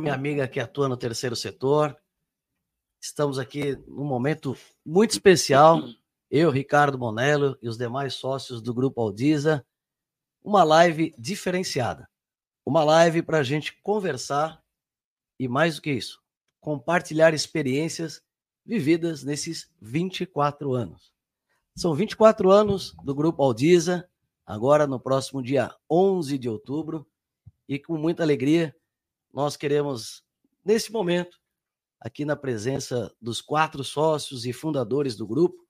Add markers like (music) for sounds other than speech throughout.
minha amiga que atua no terceiro setor. Estamos aqui num momento muito especial. Eu, Ricardo Bonello e os demais sócios do Grupo Aldiza. Uma live diferenciada. Uma live para a gente conversar e, mais do que isso, compartilhar experiências vividas nesses 24 anos. São 24 anos do Grupo Aldiza, agora no próximo dia 11 de outubro, e com muita alegria nós queremos, nesse momento, aqui na presença dos quatro sócios e fundadores do grupo,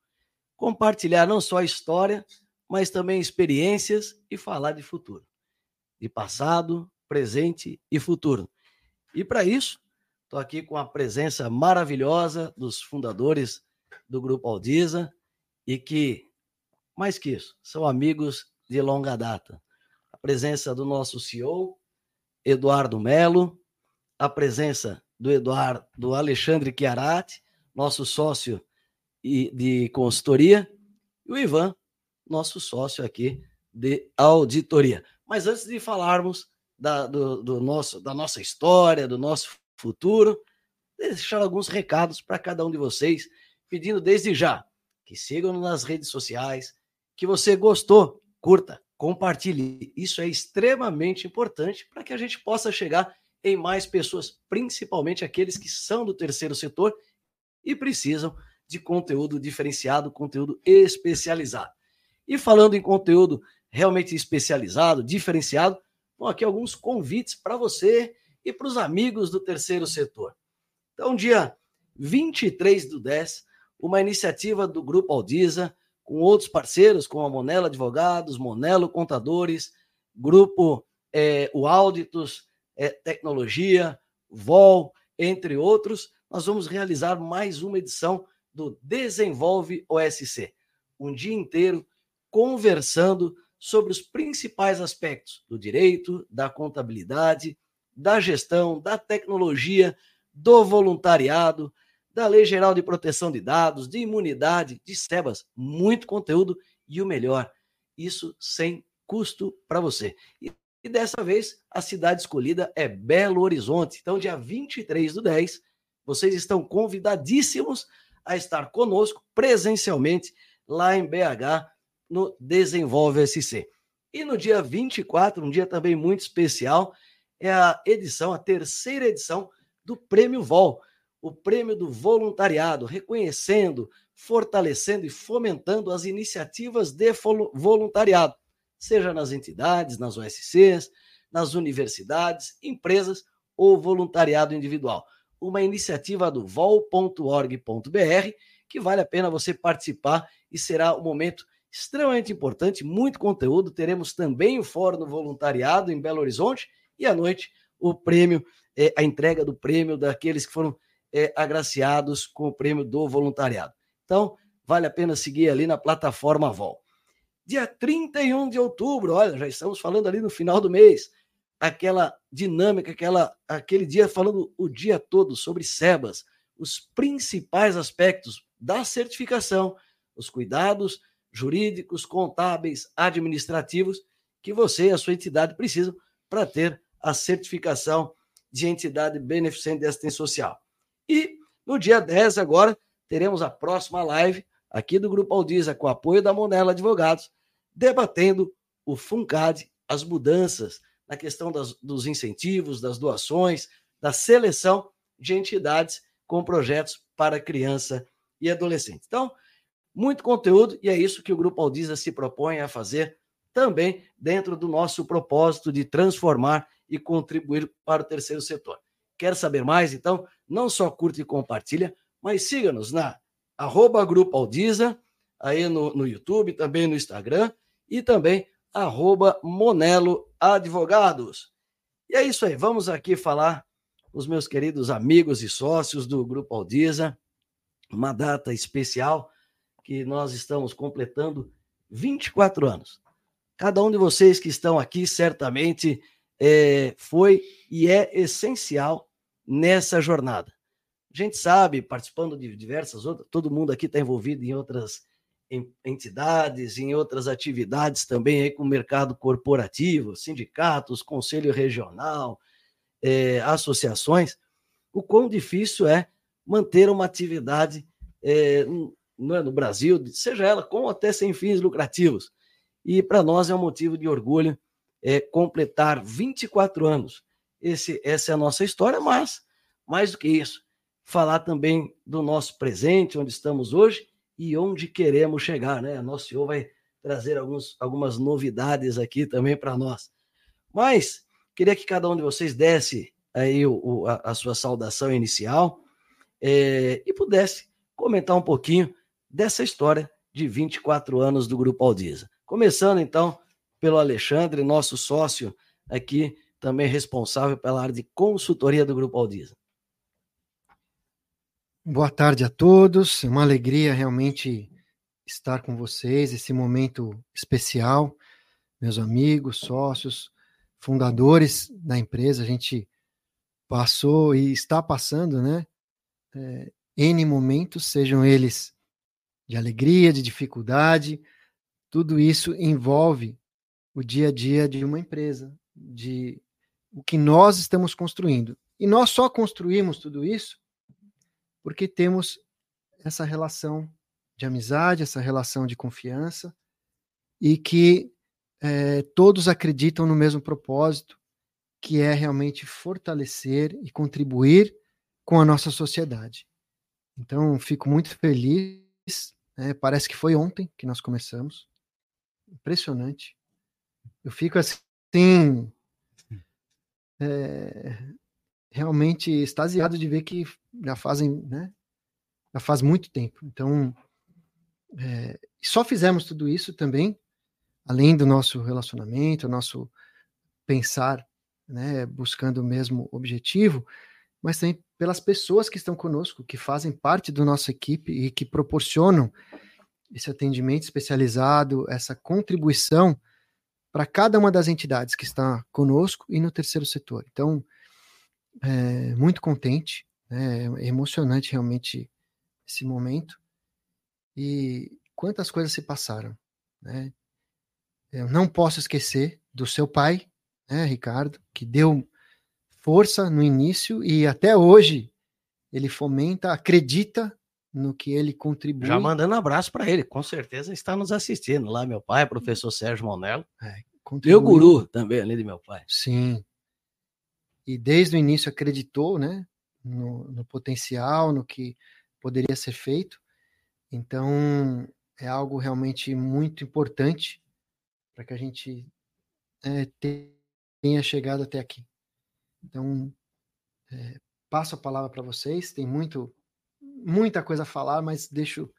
compartilhar não só a história, mas também experiências e falar de futuro, de passado, presente e futuro. E para isso, estou aqui com a presença maravilhosa dos fundadores do Grupo Aldiza e que, mais que isso, são amigos de longa data. A presença do nosso CEO, Eduardo Melo, a presença do Eduardo, do Alexandre Chiarati, nosso sócio de consultoria, e o Ivan, nosso sócio aqui de auditoria. Mas antes de falarmos da, do, do nosso, da nossa história, do nosso futuro, deixar alguns recados para cada um de vocês, pedindo desde já que sigam nas redes sociais, que você gostou, curta, compartilhe. Isso é extremamente importante para que a gente possa chegar em mais pessoas, principalmente aqueles que são do terceiro setor e precisam de conteúdo diferenciado, conteúdo especializado. E falando em conteúdo realmente especializado, diferenciado, vão aqui alguns convites para você e para os amigos do terceiro setor. Então, dia 23 do 10, uma iniciativa do Grupo Aldiza, com outros parceiros, como a Monelo Advogados, Monelo Contadores, Grupo é, o Auditos, é, Tecnologia, VOL, entre outros, nós vamos realizar mais uma edição do Desenvolve OSC. Um dia inteiro conversando sobre os principais aspectos do direito, da contabilidade, da gestão, da tecnologia, do voluntariado, da Lei Geral de Proteção de Dados, de imunidade, de SEBAS, muito conteúdo e o melhor, isso sem custo para você. E, e dessa vez, a cidade escolhida é Belo Horizonte. Então, dia 23 do 10, vocês estão convidadíssimos a estar conosco presencialmente lá em BH no Desenvolve SC. E no dia 24, um dia também muito especial, é a edição, a terceira edição do Prêmio Vol o prêmio do voluntariado, reconhecendo, fortalecendo e fomentando as iniciativas de voluntariado, seja nas entidades, nas OSCs, nas universidades, empresas ou voluntariado individual. Uma iniciativa do vol.org.br que vale a pena você participar e será um momento extremamente importante, muito conteúdo. Teremos também o Fórum do Voluntariado em Belo Horizonte e à noite o prêmio, é, a entrega do prêmio daqueles que foram é, agraciados com o prêmio do voluntariado. Então, vale a pena seguir ali na plataforma Vol. Dia 31 de outubro, olha, já estamos falando ali no final do mês, aquela dinâmica, aquela, aquele dia falando o dia todo sobre SEBAS, os principais aspectos da certificação, os cuidados jurídicos, contábeis, administrativos que você e a sua entidade precisam para ter a certificação de entidade beneficente de assistência social. E no dia 10 agora teremos a próxima live aqui do Grupo Aldiza com apoio da Monela Advogados, debatendo o FUNCAD, as mudanças na questão das, dos incentivos, das doações, da seleção de entidades com projetos para criança e adolescente. Então, muito conteúdo e é isso que o Grupo Aldiza se propõe a fazer também dentro do nosso propósito de transformar e contribuir para o terceiro setor. Quer saber mais? Então, não só curte e compartilha, mas siga-nos na arroba Grupo Aldiza, aí no, no YouTube, também no Instagram, e também arroba Monelo Advogados. E é isso aí, vamos aqui falar os meus queridos amigos e sócios do Grupo Aldiza, uma data especial que nós estamos completando 24 anos. Cada um de vocês que estão aqui certamente é, foi e é essencial nessa jornada. A gente sabe, participando de diversas outras, todo mundo aqui está envolvido em outras entidades, em outras atividades também aí com o mercado corporativo, sindicatos, conselho regional, é, associações, o quão difícil é manter uma atividade é, no, é, no Brasil, seja ela com ou até sem fins lucrativos. E para nós é um motivo de orgulho é, completar 24 anos. Esse, essa é a nossa história, mas mais do que isso, falar também do nosso presente, onde estamos hoje e onde queremos chegar, né? Nosso Senhor vai trazer alguns, algumas novidades aqui também para nós. Mas queria que cada um de vocês desse aí o, o, a, a, sua saudação inicial é, e pudesse comentar um pouquinho dessa história de 24 anos do Grupo Aldiza. Começando então pelo Alexandre, nosso sócio aqui, também responsável pela área de consultoria do Grupo Aldiza. Boa tarde a todos, é uma alegria realmente estar com vocês, esse momento especial, meus amigos, sócios, fundadores da empresa, a gente passou e está passando, né? É, N momentos, sejam eles de alegria, de dificuldade, tudo isso envolve o dia a dia de uma empresa, de o que nós estamos construindo. E nós só construímos tudo isso porque temos essa relação de amizade, essa relação de confiança e que é, todos acreditam no mesmo propósito, que é realmente fortalecer e contribuir com a nossa sociedade. Então, fico muito feliz. Né? Parece que foi ontem que nós começamos. Impressionante. Eu fico assim. É, realmente extasiado de ver que já fazem, né? Já faz muito tempo. Então, é, só fizemos tudo isso também, além do nosso relacionamento, nosso pensar, né, buscando o mesmo objetivo, mas também pelas pessoas que estão conosco, que fazem parte da nossa equipe e que proporcionam esse atendimento especializado, essa contribuição para cada uma das entidades que está conosco e no terceiro setor. Então, é, muito contente, né, é emocionante realmente esse momento. E quantas coisas se passaram, né? Eu não posso esquecer do seu pai, né, Ricardo, que deu força no início e até hoje ele fomenta, acredita no que ele contribui. Já mandando abraço para ele, com certeza está nos assistindo lá, meu pai, professor Sérgio Monello. É, meu guru também, além de meu pai. Sim. E desde o início acreditou, né, no, no potencial, no que poderia ser feito. Então, é algo realmente muito importante para que a gente é, tenha chegado até aqui. Então, é, passo a palavra para vocês. Tem muito, muita coisa a falar, mas deixo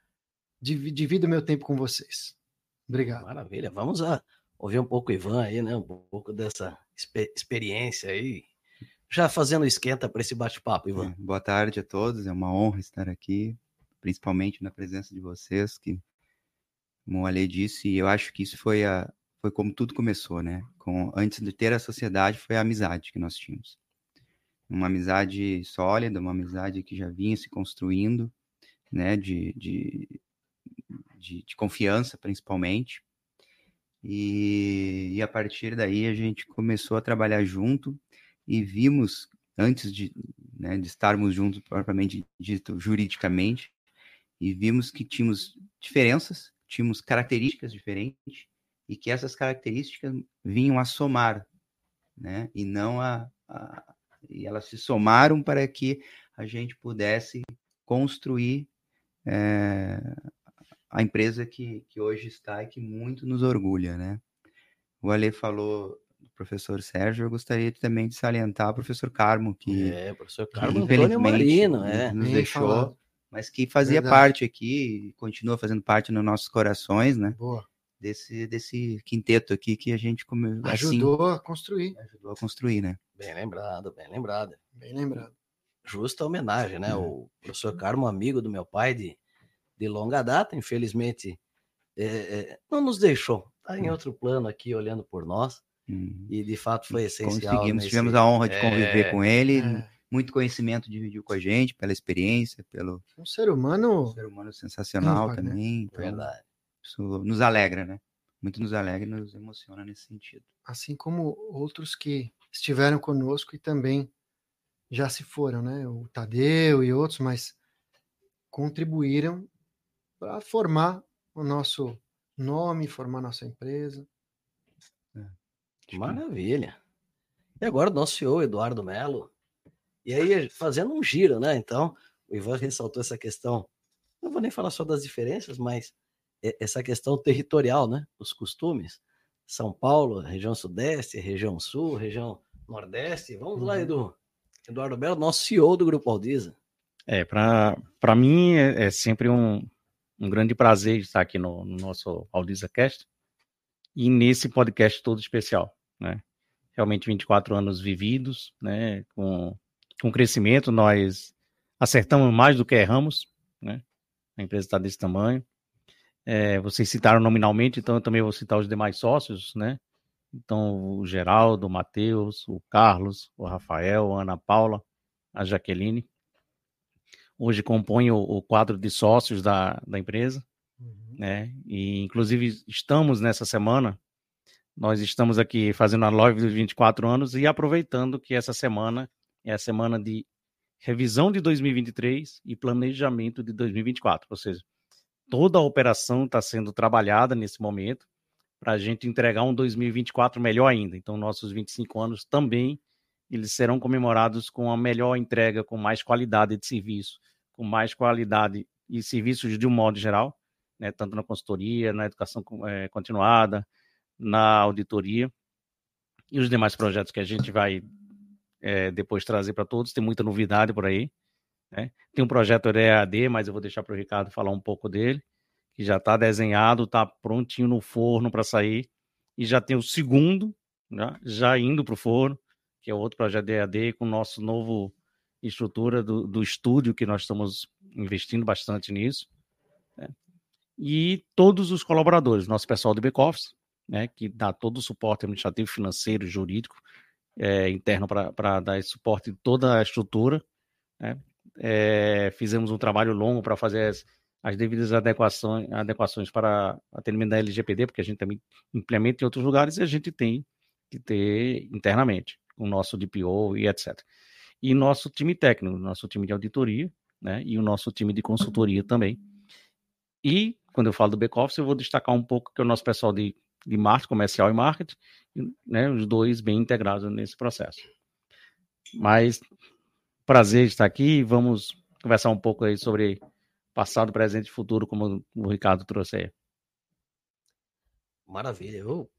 divido meu tempo com vocês. Obrigado. Maravilha. Vamos a ouvir um pouco o Ivan aí, né? Um pouco dessa experiência aí. Já fazendo esquenta para esse bate-papo, Ivan. É, boa tarde a todos. É uma honra estar aqui, principalmente na presença de vocês, que, como a Lei disse, eu acho que isso foi a, foi como tudo começou, né? Com, antes de ter a sociedade, foi a amizade que nós tínhamos uma amizade sólida, uma amizade que já vinha se construindo, né, de, de, de, de confiança principalmente. E, e, a partir daí a gente começou a trabalhar junto e vimos, antes de, né, de estarmos juntos propriamente dito juridicamente, e vimos que tínhamos diferenças, tínhamos características diferentes e que essas características vinham a somar, né, e não a, a e elas se somaram para que a gente pudesse construir é, a empresa que, que hoje está e que muito nos orgulha, né? O Ale falou do professor Sérgio, eu gostaria também de salientar o professor Carmo, que, é, professor Carmo infelizmente Marino, é, nos deixou, falado. mas que fazia Verdade. parte aqui, continua fazendo parte nos nossos corações, né? Boa desse, desse quinteto aqui que a gente come, ajudou assim, a construir. Ajudou a construir, né? Bem lembrado, bem lembrado. Bem lembrado. Justa homenagem, né? É. O professor Carmo, amigo do meu pai de, de longa data, infelizmente é, é, não nos deixou. Está em hum. outro plano aqui, olhando por nós. Hum. E de fato foi essencial. Conseguimos, nesse... tivemos a honra de conviver é. com ele. É. Muito conhecimento dividiu com a gente, pela experiência, pelo. Um ser humano. Um ser humano sensacional também. Então... Verdade. Isso nos alegra, né? Muito nos alegra e nos emociona nesse sentido. Assim como outros que estiveram conosco e também já se foram, né? O Tadeu e outros, mas contribuíram para formar o nosso nome, formar nossa empresa. É. Maravilha. E agora o nosso CEO, Eduardo Melo. E aí, fazendo um giro, né? Então, o Ivan ressaltou essa questão. Não vou nem falar só das diferenças, mas essa questão territorial, né? Os costumes. São Paulo, região Sudeste, região Sul, região Nordeste. Vamos uhum. lá, Edu. Eduardo Melo, nosso CEO do Grupo Aldiza. É, para mim é, é, sempre um, um grande prazer estar aqui no, no nosso Aldiza e nesse podcast todo especial, né? Realmente 24 anos vividos, né? Com, com crescimento, nós acertamos mais do que erramos, né? A empresa está desse tamanho. É, vocês citaram nominalmente, então eu também vou citar os demais sócios, né? Então, o Geraldo, o Matheus, o Carlos, o Rafael, a Ana Paula, a Jaqueline. Hoje compõem o, o quadro de sócios da, da empresa, uhum. né? E, inclusive, estamos nessa semana, nós estamos aqui fazendo a live dos 24 anos e aproveitando que essa semana é a semana de revisão de 2023 e planejamento de 2024, ou seja, toda a operação está sendo trabalhada nesse momento para a gente entregar um 2024 melhor ainda. Então, nossos 25 anos também eles serão comemorados com a melhor entrega, com mais qualidade de serviço, com mais qualidade e serviços de um modo geral, né, tanto na consultoria, na educação é, continuada, na auditoria e os demais projetos que a gente vai é, depois trazer para todos. Tem muita novidade por aí. Né? Tem um projeto EAD, mas eu vou deixar para o Ricardo falar um pouco dele, que já está desenhado, está prontinho no forno para sair. E já tem o segundo, né? já indo para o forno, que é outro projeto de EAD, com o nosso novo estrutura do, do estúdio, que nós estamos investindo bastante nisso. Né? E todos os colaboradores, nosso pessoal de back-office, né, que dá todo o suporte administrativo, financeiro, jurídico, é, interno para dar esse suporte em toda a estrutura. Né? É, fizemos um trabalho longo para fazer as, as, devidas adequações, adequações para atendimento da LGPD, porque a gente também implementa em outros lugares e a gente tem que ter internamente, o nosso DPO e etc. E nosso time técnico, nosso time de auditoria, né, e o nosso time de consultoria também. E, quando eu falo do back-office, eu vou destacar um pouco que é o nosso pessoal de, de marketing, comercial e marketing, né, os dois bem integrados nesse processo. Mas prazer estar aqui. Vamos conversar um pouco aí sobre passado, presente e futuro, como o Ricardo trouxe aí. Maravilha. Eu,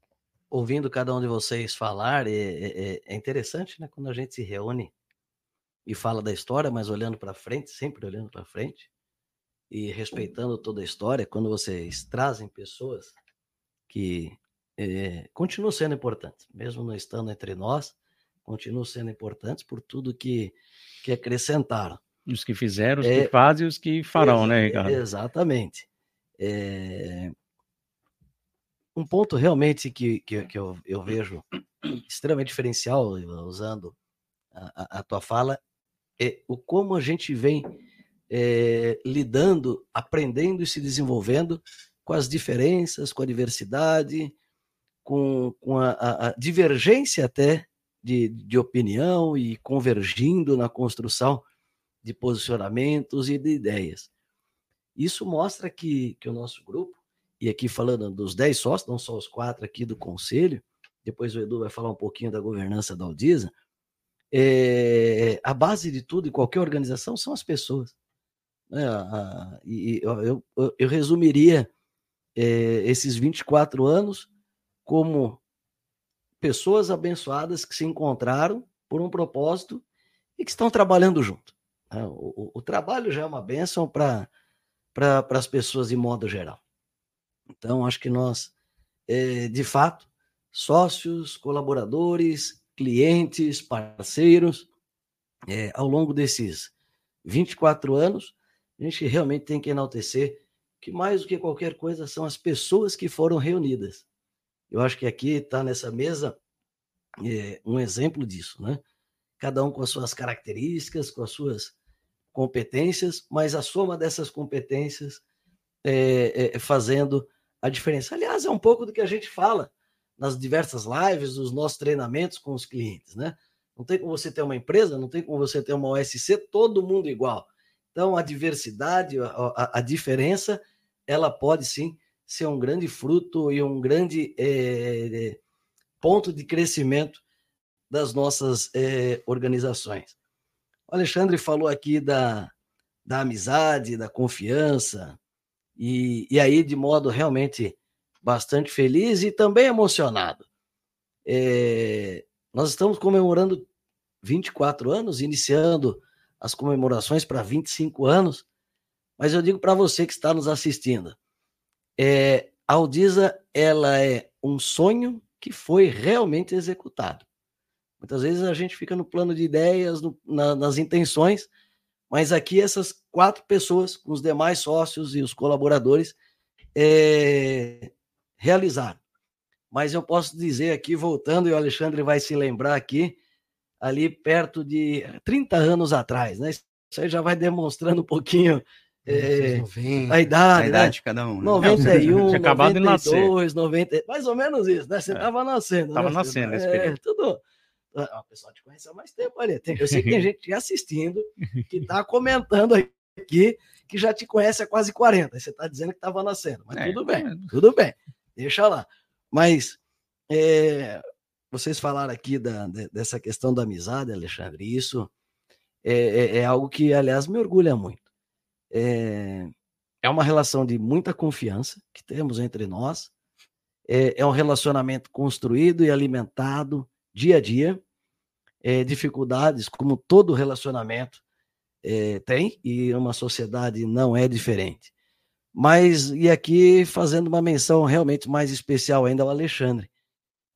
ouvindo cada um de vocês falar, é, é, é, é interessante, né? Quando a gente se reúne e fala da história, mas olhando para frente, sempre olhando para frente e respeitando toda a história, quando vocês trazem pessoas que é, continuam sendo importantes, mesmo não estando entre nós, continuam sendo importantes por tudo que, que acrescentaram. Os que fizeram, os é, que fazem e os que farão, né, Ricardo? Exatamente. É, um ponto realmente que, que, que eu, eu, vejo extremamente diferencial, usando a, a, tua fala, é o como a gente vem é, lidando, aprendendo e se desenvolvendo com as diferenças, com a diversidade, com, com a, a, a divergência até de, de opinião e convergindo na construção de posicionamentos e de ideias. Isso mostra que, que o nosso grupo, e aqui falando dos 10 sócios, não só os quatro aqui do conselho, depois o Edu vai falar um pouquinho da governança da Aldisa, é, a base de tudo, em qualquer organização, são as pessoas. É, a, e eu, eu, eu resumiria é, esses 24 anos como pessoas abençoadas que se encontraram por um propósito e que estão trabalhando junto. Né? O, o, o trabalho já é uma bênção para pra, as pessoas de modo geral. Então, acho que nós, é, de fato, sócios, colaboradores, clientes, parceiros, é, ao longo desses 24 anos, a gente realmente tem que enaltecer que mais do que qualquer coisa são as pessoas que foram reunidas. Eu acho que aqui está nessa mesa é, um exemplo disso, né? Cada um com as suas características, com as suas competências, mas a soma dessas competências é, é, fazendo a diferença. Aliás, é um pouco do que a gente fala nas diversas lives, dos nossos treinamentos com os clientes, né? Não tem como você ter uma empresa, não tem como você ter uma OSC, todo mundo igual. Então, a diversidade, a, a, a diferença, ela pode sim ser um grande fruto e um grande é, ponto de crescimento das nossas é, organizações. O Alexandre falou aqui da, da amizade, da confiança, e, e aí de modo realmente bastante feliz e também emocionado. É, nós estamos comemorando 24 anos, iniciando as comemorações para 25 anos, mas eu digo para você que está nos assistindo, é, a Aldisa ela é um sonho que foi realmente executado. Muitas vezes a gente fica no plano de ideias, no, na, nas intenções, mas aqui essas quatro pessoas, com os demais sócios e os colaboradores, é, realizaram. Mas eu posso dizer aqui, voltando, e o Alexandre vai se lembrar aqui, ali perto de 30 anos atrás, né? Isso aí já vai demonstrando um pouquinho é, 90, a idade, a idade né? de cada um. Né? 91, Tinha acabado 92, de 90, mais ou menos isso, né? Você estava é. nascendo. Estava né? nascendo é, Tudo. Ah, o pessoal te conhece há mais tempo ali. Eu sei que tem (laughs) gente assistindo que está comentando aqui que já te conhece há quase 40. Você está dizendo que estava nascendo, mas é, tudo bem, tudo bem. Deixa lá. Mas é, vocês falaram aqui da, dessa questão da amizade, Alexandre, isso é, é, é, algo que, aliás, me orgulha muito. É, é uma relação de muita confiança que temos entre nós, é, é um relacionamento construído e alimentado dia a dia, é, dificuldades, como todo relacionamento é, tem, e uma sociedade não é diferente. Mas, e aqui fazendo uma menção realmente mais especial ainda ao Alexandre,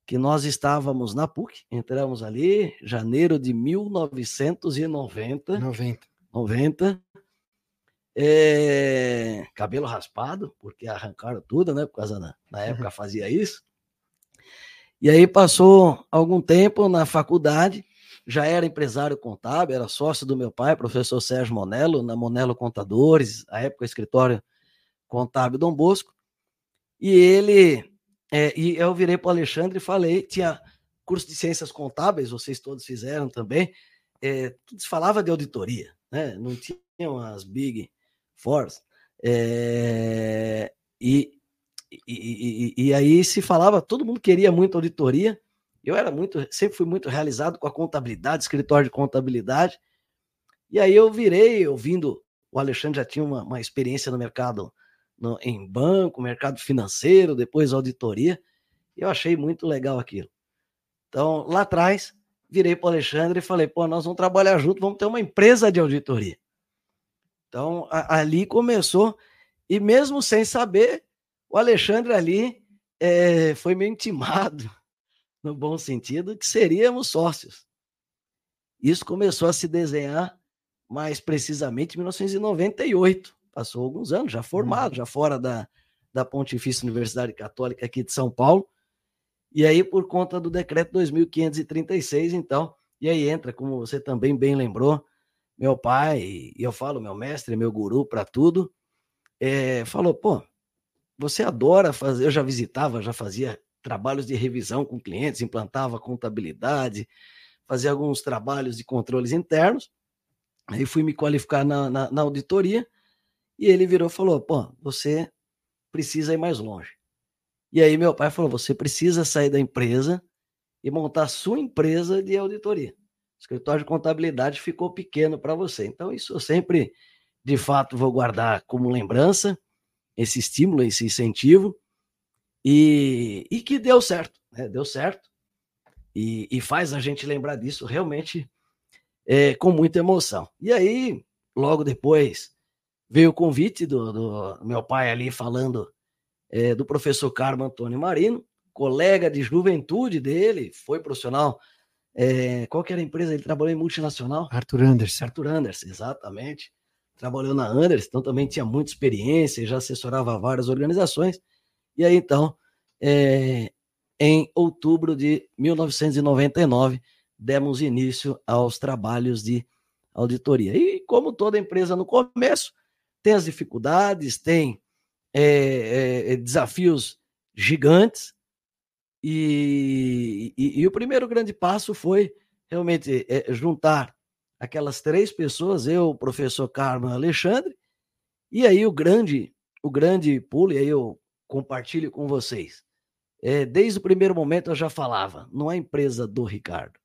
que nós estávamos na PUC, entramos ali, janeiro de 1990. 90. 90. É, cabelo raspado, porque arrancaram tudo, né? Por causa da, na época fazia isso. E aí passou algum tempo na faculdade, já era empresário contábil, era sócio do meu pai, professor Sérgio Monello, na Monello Contadores, a época escritório contábil Dom Bosco, e ele, é, e eu virei para o Alexandre e falei, tinha curso de ciências contábeis, vocês todos fizeram também, é, falava de auditoria, né? não tinham as big fours, é, e, e, e, aí se falava, todo mundo queria muito auditoria, eu era muito, sempre fui muito realizado com a contabilidade, escritório de contabilidade, e aí eu virei, ouvindo, o Alexandre já tinha uma, uma experiência no mercado no, em banco, mercado financeiro, depois auditoria. E eu achei muito legal aquilo. Então, lá atrás, virei para o Alexandre e falei: pô, nós vamos trabalhar junto, vamos ter uma empresa de auditoria. Então, a, ali começou, e mesmo sem saber, o Alexandre ali é, foi meio intimado, (laughs) no bom sentido, que seríamos sócios. Isso começou a se desenhar mais precisamente em 1998 passou alguns anos, já formado, uhum. já fora da, da Pontifícia Universidade Católica aqui de São Paulo. E aí, por conta do decreto 2536, então, e aí entra, como você também bem lembrou, meu pai, e eu falo, meu mestre, meu guru para tudo, é, falou: pô, você adora fazer. Eu já visitava, já fazia trabalhos de revisão com clientes, implantava contabilidade, fazia alguns trabalhos de controles internos. Aí fui me qualificar na, na, na auditoria e ele virou e falou: pô, você precisa ir mais longe. E aí meu pai falou: você precisa sair da empresa e montar a sua empresa de auditoria. O escritório de contabilidade ficou pequeno para você. Então, isso eu sempre, de fato, vou guardar como lembrança, esse estímulo, esse incentivo, e, e que deu certo, né? deu certo. E, e faz a gente lembrar disso realmente é, com muita emoção. E aí, logo depois veio o convite do, do meu pai ali falando é, do professor Carmo Antônio Marino, colega de juventude dele, foi profissional. É, qual que era a empresa? Ele trabalhou em multinacional? Arthur Anderson. Arthur Anderson, exatamente. Trabalhou na Anderson, então também tinha muita experiência, já assessorava várias organizações. E aí, então, é, em outubro de 1999, demos início aos trabalhos de auditoria. E como toda empresa no começo, tem as dificuldades, tem é, é, desafios gigantes, E, e, e, o primeiro grande passo foi realmente é, juntar aquelas três pessoas, eu, o professor Carmo e Alexandre, e aí o grande, o grande pulo, e aí eu compartilho com vocês. É, desde o primeiro momento eu já falava, não é empresa do Ricardo.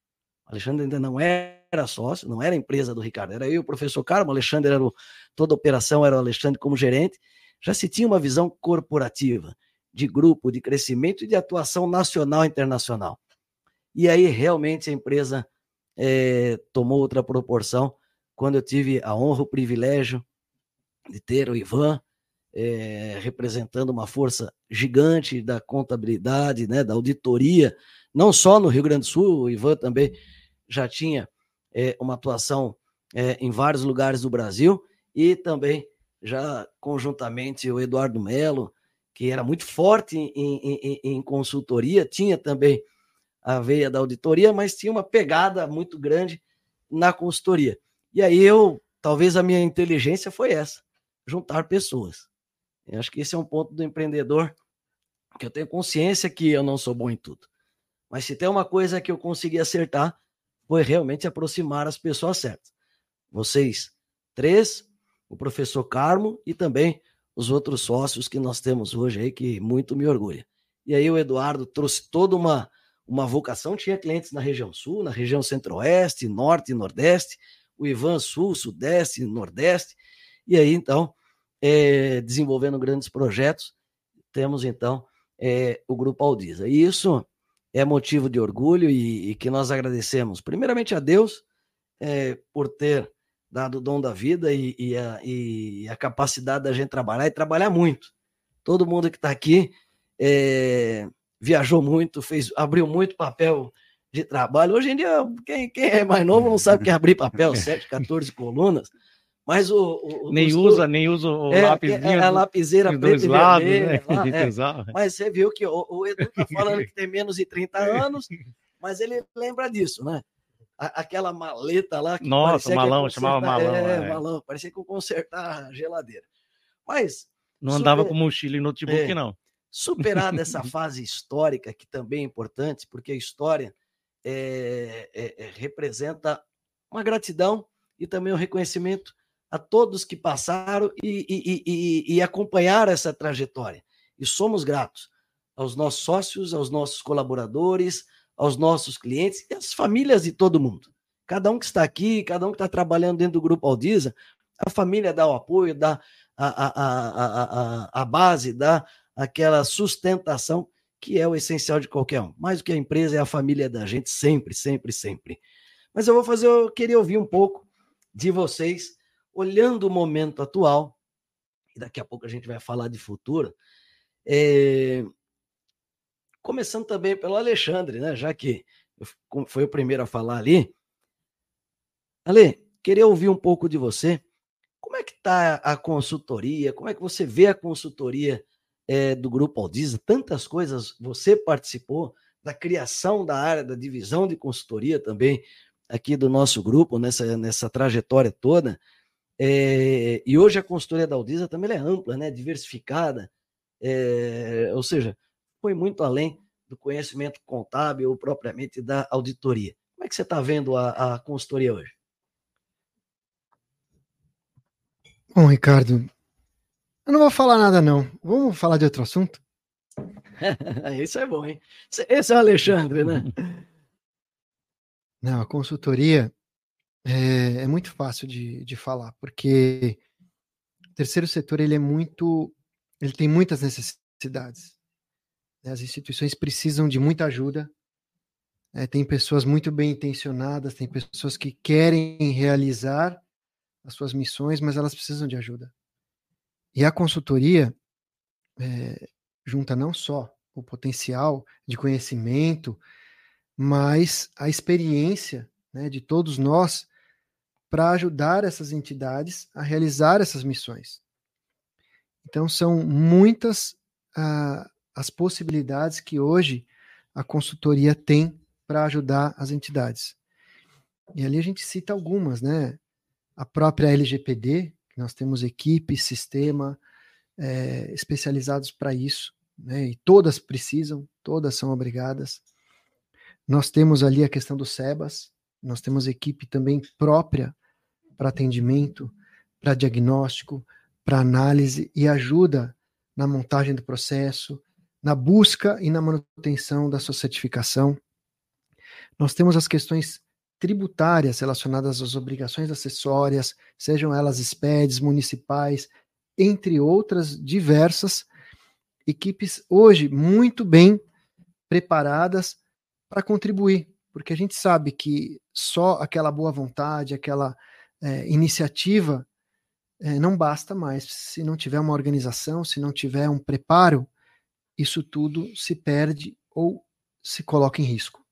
Alexandre ainda não era sócio, não era empresa do Ricardo, era eu, o professor Carmo, Alexandre era o, toda a operação era o Alexandre como gerente. Já se tinha uma visão corporativa, de grupo, de crescimento e de atuação nacional e internacional. E aí realmente a empresa é, tomou outra proporção. Quando eu tive a honra, o privilégio de ter o Ivan é, representando uma força gigante da contabilidade, né, da auditoria, não só no Rio Grande do Sul, o Ivan também já tinha é, uma atuação em vários lugares do Brasil e também já conjuntamente o Eduardo Melo, que era muito forte em, em, em, consultoria, tinha também a veia da auditoria, mas tinha uma pegada muito grande na consultoria. E aí eu, talvez a minha inteligência foi essa, juntar pessoas. Eu acho que esse é um ponto do empreendedor que eu tenho consciência que eu não sou bom em tudo. Mas se tem uma coisa que eu consegui acertar, foi realmente aproximar as pessoas certas. Vocês três, o professor Carmo e também os outros sócios que nós temos hoje aí, que muito me orgulha. E aí o Eduardo trouxe toda uma, uma vocação, tinha clientes na região sul, na região centro-oeste, norte e nordeste, o Ivan sul, sudeste, nordeste, e aí então, é, desenvolvendo grandes projetos, temos então é, o Grupo Aldiza. E isso é motivo de orgulho e, e que nós agradecemos, primeiramente a Deus, é, por ter dado o dom da vida e, e, a, e, a, capacidade da gente trabalhar e trabalhar muito. Todo mundo que está aqui é, viajou muito, fez, abriu muito papel de trabalho. Hoje em dia, quem, quem é mais novo não sabe que é abrir papel, (laughs) 7, 14 colunas. Mas o. o nem usa, nem usa o é, lápis. É, a lapiseira preta e lados, vermelha. Né? Lá, (laughs) é. Mas você viu que o, o Edu está falando que tem menos de 30 anos, mas ele lembra disso, né? aquela maleta lá. Nossa, malão, chamava malão. É, é, malão, parecia que eu consertar a geladeira. Mas. Não super, andava com mochila e notebook, é, não. Superada (laughs) essa fase histórica, que também é importante, porque a história é, é, é, representa uma gratidão e também um reconhecimento a todos que passaram e, e, e, e acompanharam essa trajetória. E somos gratos aos nossos sócios, aos nossos colaboradores, aos nossos clientes e às famílias de todo mundo. Cada um que está aqui, cada um que está trabalhando dentro do Grupo Aldiza, a família dá o apoio, dá a, a, a, a, a base, dá aquela sustentação que é o essencial de qualquer um. Mais do que a empresa é a família da gente, sempre, sempre, sempre. Mas eu vou fazer, eu queria ouvir um pouco de vocês, olhando o momento atual, e daqui a pouco a gente vai falar de futuro. É, Começando também pelo Alexandre, né? Já que foi o primeiro a falar ali. Ale, queria ouvir um pouco de você. Como é que está a consultoria? Como é que você vê a consultoria é, do Grupo Aldiza? Tantas coisas você participou da criação da área da divisão de consultoria também aqui do nosso grupo nessa, nessa trajetória toda. É, e hoje a consultoria da Aldiza também é ampla, né? Diversificada. É, ou seja, foi muito além do conhecimento contábil ou propriamente da auditoria. Como é que você está vendo a, a consultoria hoje? Bom, Ricardo, eu não vou falar nada não. Vamos falar de outro assunto? (laughs) Isso é bom, hein? Esse é o Alexandre, né? Não, a consultoria é, é muito fácil de, de falar, porque o terceiro setor ele é muito, ele tem muitas necessidades. Né, as instituições precisam de muita ajuda. É, tem pessoas muito bem intencionadas, tem pessoas que querem realizar as suas missões, mas elas precisam de ajuda. E a consultoria é, junta não só o potencial de conhecimento, mas a experiência né, de todos nós para ajudar essas entidades a realizar essas missões. Então, são muitas ah, as possibilidades que hoje a consultoria tem para ajudar as entidades. E ali a gente cita algumas, né? A própria LGPD, nós temos equipe, sistema é, especializados para isso, né, e todas precisam, todas são obrigadas. Nós temos ali a questão do SEBAS, nós temos equipe também própria para atendimento, para diagnóstico, para análise e ajuda na montagem do processo, na busca e na manutenção da sua certificação. Nós temos as questões tributárias relacionadas às obrigações acessórias, sejam elas SPEDs, municipais, entre outras diversas equipes hoje muito bem preparadas para contribuir, porque a gente sabe que só aquela boa vontade, aquela é, iniciativa é, não basta mais. Se não tiver uma organização, se não tiver um preparo, isso tudo se perde ou se coloca em risco.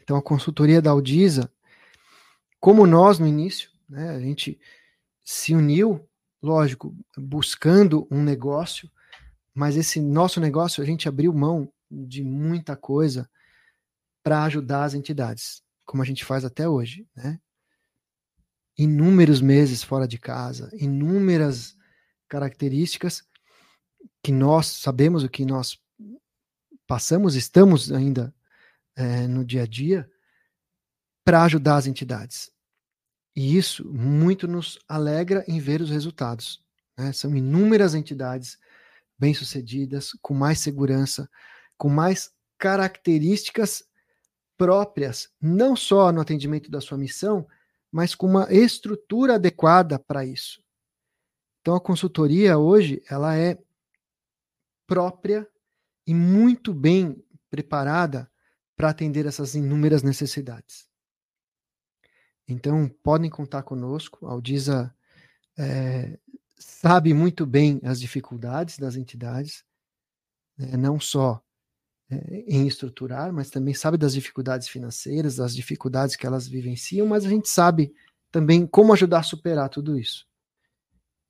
Então, a consultoria da Audisa, como nós no início, né, a gente se uniu, lógico, buscando um negócio, mas esse nosso negócio a gente abriu mão de muita coisa para ajudar as entidades, como a gente faz até hoje, né? Inúmeros meses fora de casa, inúmeras características que nós sabemos o que nós passamos, estamos ainda é, no dia a dia, para ajudar as entidades. E isso muito nos alegra em ver os resultados. Né? São inúmeras entidades bem-sucedidas, com mais segurança, com mais características próprias, não só no atendimento da sua missão, mas com uma estrutura adequada para isso. Então a consultoria hoje, ela é própria e muito bem preparada para atender essas inúmeras necessidades. Então, podem contar conosco. A Aldisa é, sabe muito bem as dificuldades das entidades, né, não só é, em estruturar, mas também sabe das dificuldades financeiras, das dificuldades que elas vivenciam, mas a gente sabe também como ajudar a superar tudo isso.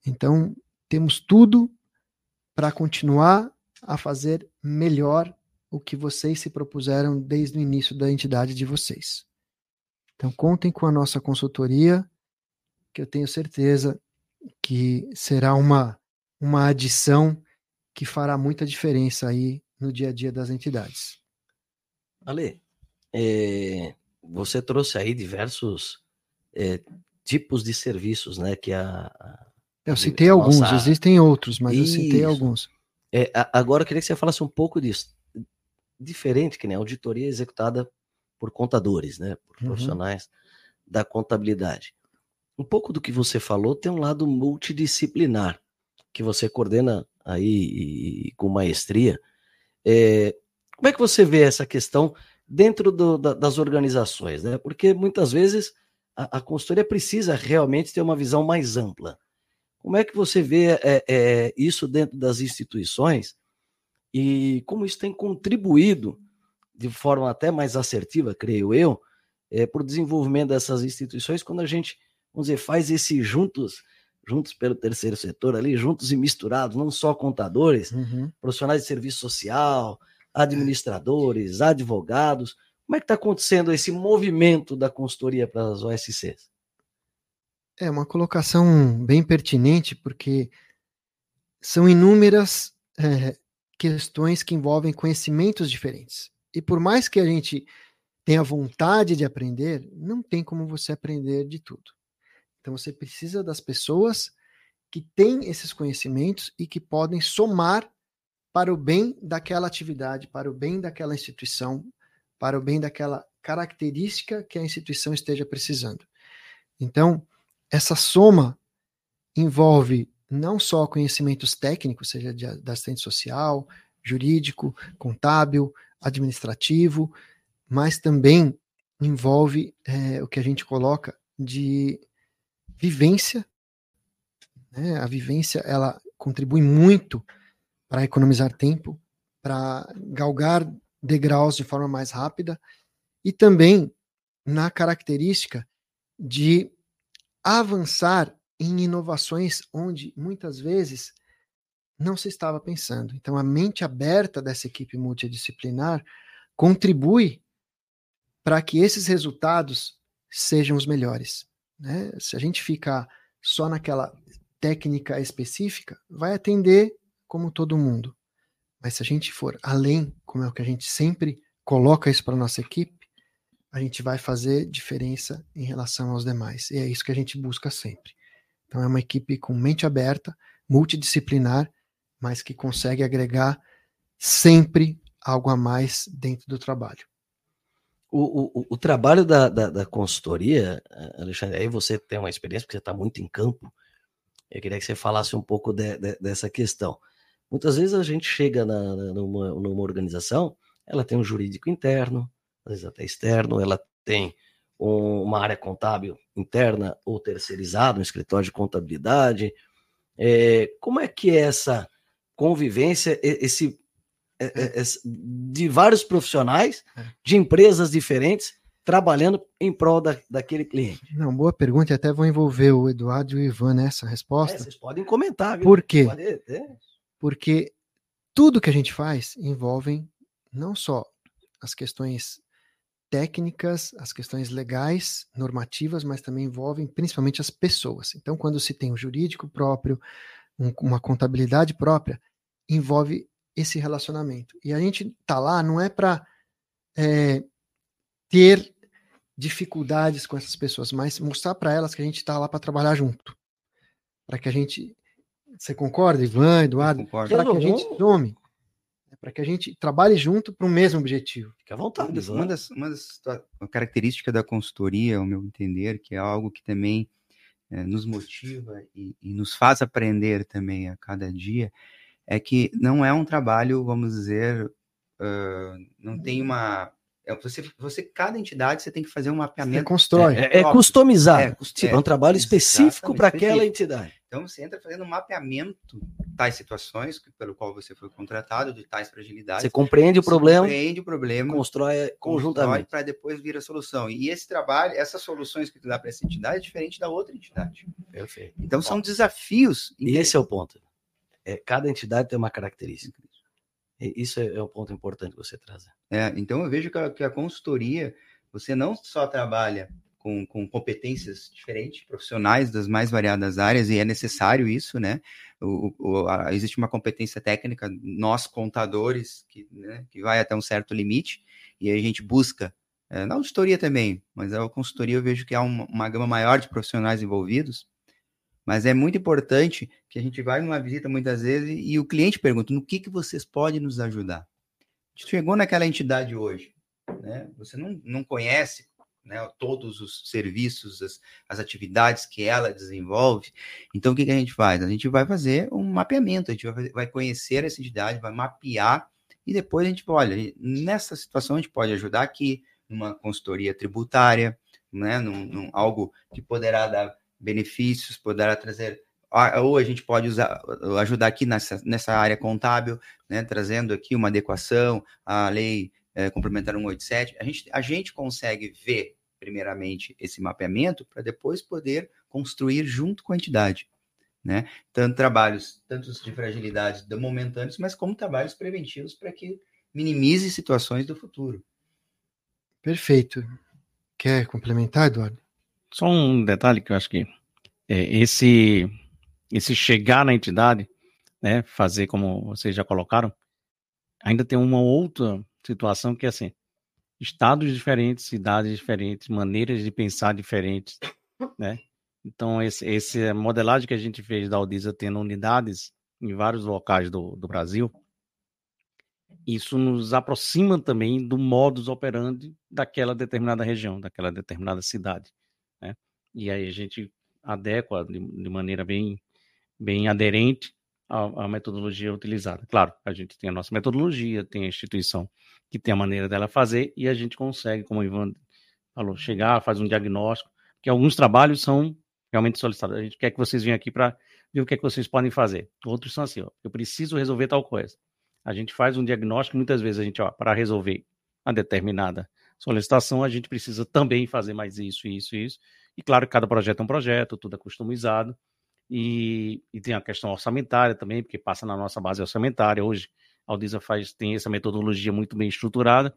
Então, temos tudo para continuar a fazer melhor o que vocês se propuseram desde o início da entidade de vocês. Então, contem com a nossa consultoria, que eu tenho certeza que será uma, uma adição que fará muita diferença aí no dia a dia das entidades. Ale, é, você trouxe aí diversos é, tipos de serviços, né? Que a, a eu citei alguns, existem outros, mas Isso. eu citei alguns. É, agora eu queria que você falasse um pouco disso. Diferente que nem né, auditoria executada por contadores, né? Por uhum. profissionais da contabilidade um pouco do que você falou tem um lado multidisciplinar, que você coordena aí e, e, com maestria. É, como é que você vê essa questão dentro do, da, das organizações? Né? Porque muitas vezes a, a, consultoria precisa realmente ter uma visão mais ampla. Como é que você vê é, é, isso dentro das instituições e como isso tem contribuído de forma até mais assertiva, creio eu, é, para o desenvolvimento dessas instituições quando a gente vamos dizer, faz esse juntos, juntos pelo terceiro setor ali, juntos e misturados, não só contadores, uhum. profissionais de serviço social, administradores, advogados. Como é que está acontecendo esse movimento da consultoria para as OSCs? É uma colocação bem pertinente, porque são inúmeras é, questões que envolvem conhecimentos diferentes. E por mais que a gente tenha vontade de aprender, não tem como você aprender de tudo. Então você precisa das pessoas que têm esses conhecimentos e que podem somar para o bem daquela atividade, para o bem daquela instituição, para o bem daquela característica que a instituição esteja precisando. Então, essa soma envolve não só conhecimentos técnicos, seja de, de assistente social, jurídico, contábil, administrativo, mas também envolve é, o que a gente coloca de vivência. Né? A vivência ela contribui muito para economizar tempo, para galgar degraus de forma mais rápida e também na característica de avançar em inovações onde muitas vezes não se estava pensando. Então, a mente aberta dessa equipe multidisciplinar contribui para que esses resultados sejam os melhores. Né? Se a gente ficar só naquela técnica específica, vai atender como todo mundo. Mas se a gente for além, como é o que a gente sempre coloca isso para nossa equipe, a gente vai fazer diferença em relação aos demais. E é isso que a gente busca sempre. Então é uma equipe com mente aberta, multidisciplinar, mas que consegue agregar sempre algo a mais dentro do trabalho. O, o, o trabalho da, da, da, consultoria, Alexandre, aí você tem uma experiência, porque você está muito em campo. Eu queria que você falasse um pouco de, de, dessa questão. Muitas vezes a gente chega na, numa, numa organização, ela tem um jurídico interno, às vezes até externo, ela tem um, uma área contábil interna ou terceirizada, um escritório de contabilidade. É, como é que é essa convivência, esse, é. é. é de vários profissionais de empresas diferentes trabalhando em prol da, daquele cliente? Não, boa pergunta, e até vou envolver o Eduardo e o Ivan nessa resposta. É, vocês podem comentar. Viu? Por quê? Porque tudo que a gente faz envolve não só as questões técnicas, as questões legais, normativas, mas também envolvem principalmente as pessoas. Então, quando se tem um jurídico próprio, um, uma contabilidade própria, envolve esse relacionamento. E a gente tá lá não é para é, ter dificuldades com essas pessoas, mas mostrar para elas que a gente está lá para trabalhar junto, para que a gente, você concorda, Ivan, Eduardo, para que a gente tome para que a gente trabalhe junto para o mesmo objetivo. Fique à vontade. Uma das, uma das, uma características da consultoria, ao meu entender, que é algo que também é, nos motiva e, e, nos faz aprender também a cada dia, é que não é um trabalho, vamos dizer, uh, não tem uma é, você, você, cada entidade, você tem que fazer um mapeamento. Você constrói. É, é, é customizar. É, é um trabalho específico para aquela entidade. Então, você entra fazendo um mapeamento tais situações pelo qual você foi contratado, de tais fragilidades. Você compreende o problema. Compreende o problema. Constrói conjuntamente. Para depois vir a solução. E esse trabalho, essas soluções que tu dá para essa entidade é diferente da outra entidade. Perfeito. Então, são desafios. E esse é o ponto. É, cada entidade tem uma característica. Isso é, é um ponto importante que você trazer. É, então eu vejo que a, que a, consultoria, você não só trabalha com, com, competências diferentes, profissionais das mais variadas áreas, e é necessário isso, né? O, o, a, existe uma competência técnica, nós contadores, que, né, que vai até um certo limite, e a gente busca, é, na auditoria também, mas a consultoria eu vejo que há uma, uma gama maior de profissionais envolvidos, mas é muito importante que a gente vai numa visita muitas vezes e o cliente pergunta: no que, que vocês podem nos ajudar? Chegou naquela entidade hoje, né? Você não, não conhece né, todos os serviços, as, as, atividades que ela desenvolve. Então, o que, que, a gente faz? A gente vai fazer um mapeamento, a gente vai, vai conhecer essa entidade, vai mapear e depois a gente, olha, nessa situação a gente pode ajudar aqui, numa consultoria tributária, né, num, num algo que poderá dar benefícios, poderá trazer ou a gente pode usar, ajudar aqui nessa, nessa área contábil, né, trazendo aqui uma adequação à lei é, complementar 187. A gente, a gente consegue ver, primeiramente, esse mapeamento para depois poder construir junto com a entidade. Né? Tanto trabalhos, tanto de fragilidades momentâneos, mas como trabalhos preventivos para que minimize situações do futuro. Perfeito. Quer complementar, Eduardo? Só um detalhe que eu acho que é, esse, esse chegar na entidade, né, fazer como vocês já colocaram, ainda tem uma outra situação que é assim, estados diferentes, cidades diferentes, maneiras de pensar diferentes, né? Então, esse, esse modelagem que a gente fez da Aldisa tendo unidades em vários locais do, do Brasil, isso nos aproxima também do modus operandi daquela determinada região, daquela determinada cidade. E aí a gente adequa de, de maneira bem, bem aderente à, metodologia utilizada. Claro, a gente tem a nossa metodologia, tem a instituição que tem a maneira dela fazer e a gente consegue, como o Ivan falou, chegar, faz um diagnóstico, que alguns trabalhos são realmente solicitados. A gente quer que vocês venham aqui para ver o que é que vocês podem fazer. Outros são assim, ó, eu preciso resolver tal coisa. A gente faz um diagnóstico, muitas vezes a gente, ó, para resolver a determinada solicitação, a gente precisa também fazer mais isso, isso, isso. E claro, cada projeto é um projeto, tudo é customizado. E, e tem a questão orçamentária também, porque passa na nossa base orçamentária. Hoje, a Aldisa faz, tem essa metodologia muito bem estruturada.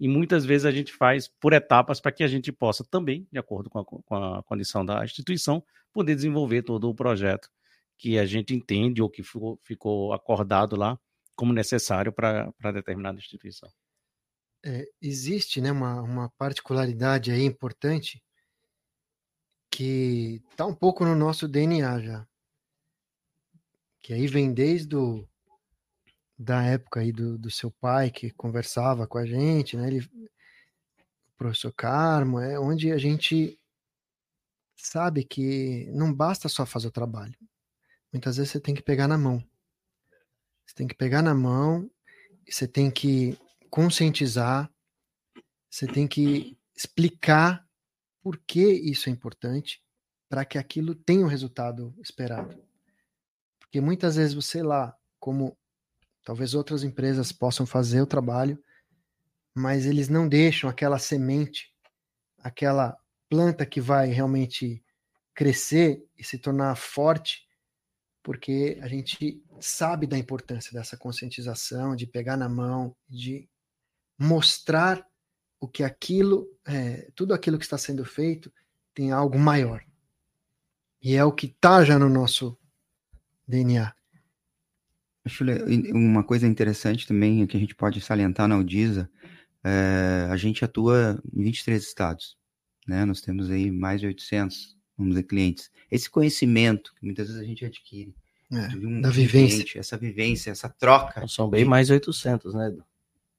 E muitas vezes a gente faz por etapas para que a gente possa também, de acordo com a, com a condição da instituição, poder desenvolver todo o projeto que a gente entende ou que ficou, ficou acordado lá como necessário para determinada instituição. É, existe né, uma, uma particularidade aí importante que está um pouco no nosso DNA já. Que aí vem desde o, da época aí do, do seu pai que conversava com a gente, né? Ele, o professor Carmo, é onde a gente sabe que não basta só fazer o trabalho. Muitas vezes você tem que pegar na mão. Você tem que pegar na mão, você tem que conscientizar, você tem que explicar por que isso é importante para que aquilo tenha o resultado esperado. Porque muitas vezes você lá, como talvez outras empresas possam fazer o trabalho, mas eles não deixam aquela semente, aquela planta que vai realmente crescer e se tornar forte, porque a gente sabe da importância dessa conscientização, de pegar na mão, de mostrar o que aquilo, é, tudo aquilo que está sendo feito tem algo maior. E é o que está já no nosso DNA. Acho uma coisa interessante também que a gente pode salientar na Udisa, é, a gente atua em 23 estados né? Nós temos aí mais de 800, vamos dizer, clientes. Esse conhecimento que muitas vezes a gente adquire, é, um da vivência. essa vivência, essa troca. São bem mais 800, né?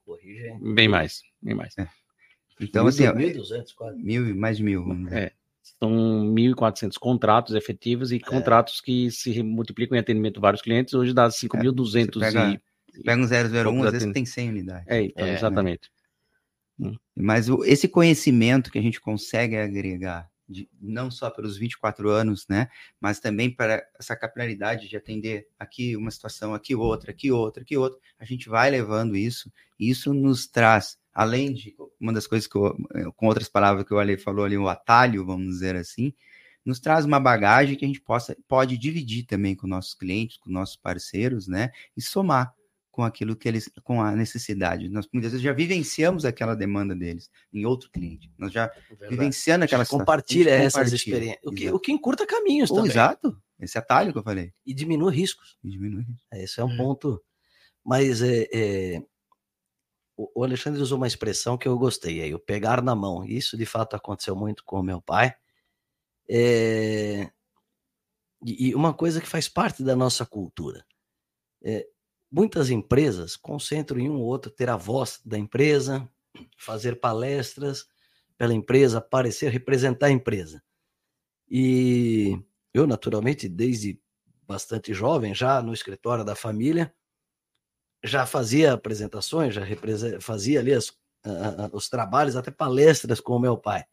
Corrige. Bem mais, bem mais. É. Então, mil, assim, 1.200 quase. Mil, mais de mil, dizer. É. São 1.400 contratos efetivos e é. contratos que se multiplicam em atendimento a vários clientes, hoje dá 5.200 é, pega, e... Pega um 001, às vezes tem 100 unidades. É, então, é, exatamente. Né? Mas o, esse conhecimento que a gente consegue agregar, de, não só pelos 24 anos, né, mas também para essa capilaridade de atender aqui uma situação, aqui outra, aqui outra, aqui outra, a gente vai levando isso, e isso nos traz, além de uma das coisas que eu, com outras palavras que o Ale falou ali, o atalho, vamos dizer assim, nos traz uma bagagem que a gente possa, pode dividir também com nossos clientes, com nossos parceiros, né, e somar com aquilo que eles, com a necessidade. Nós muitas vezes já vivenciamos aquela demanda deles em outro cliente. Nós já Verdade. vivenciando aquela compartilha essas experiências, o que, o que encurta caminhos oh, também. Exato, esse atalho que eu falei. E diminui riscos. E diminui riscos. É, esse é um é. ponto. Mas é, é, o Alexandre usou uma expressão que eu gostei, aí, o pegar na mão. Isso de fato aconteceu muito com o meu pai. É, e uma coisa que faz parte da nossa cultura. É, Muitas empresas concentram em um ou outro ter a voz da empresa, fazer palestras pela empresa, aparecer, representar a empresa. E eu, naturalmente, desde bastante jovem, já no escritório da família, já fazia apresentações, já fazia ali as, os trabalhos, até palestras com o meu pai.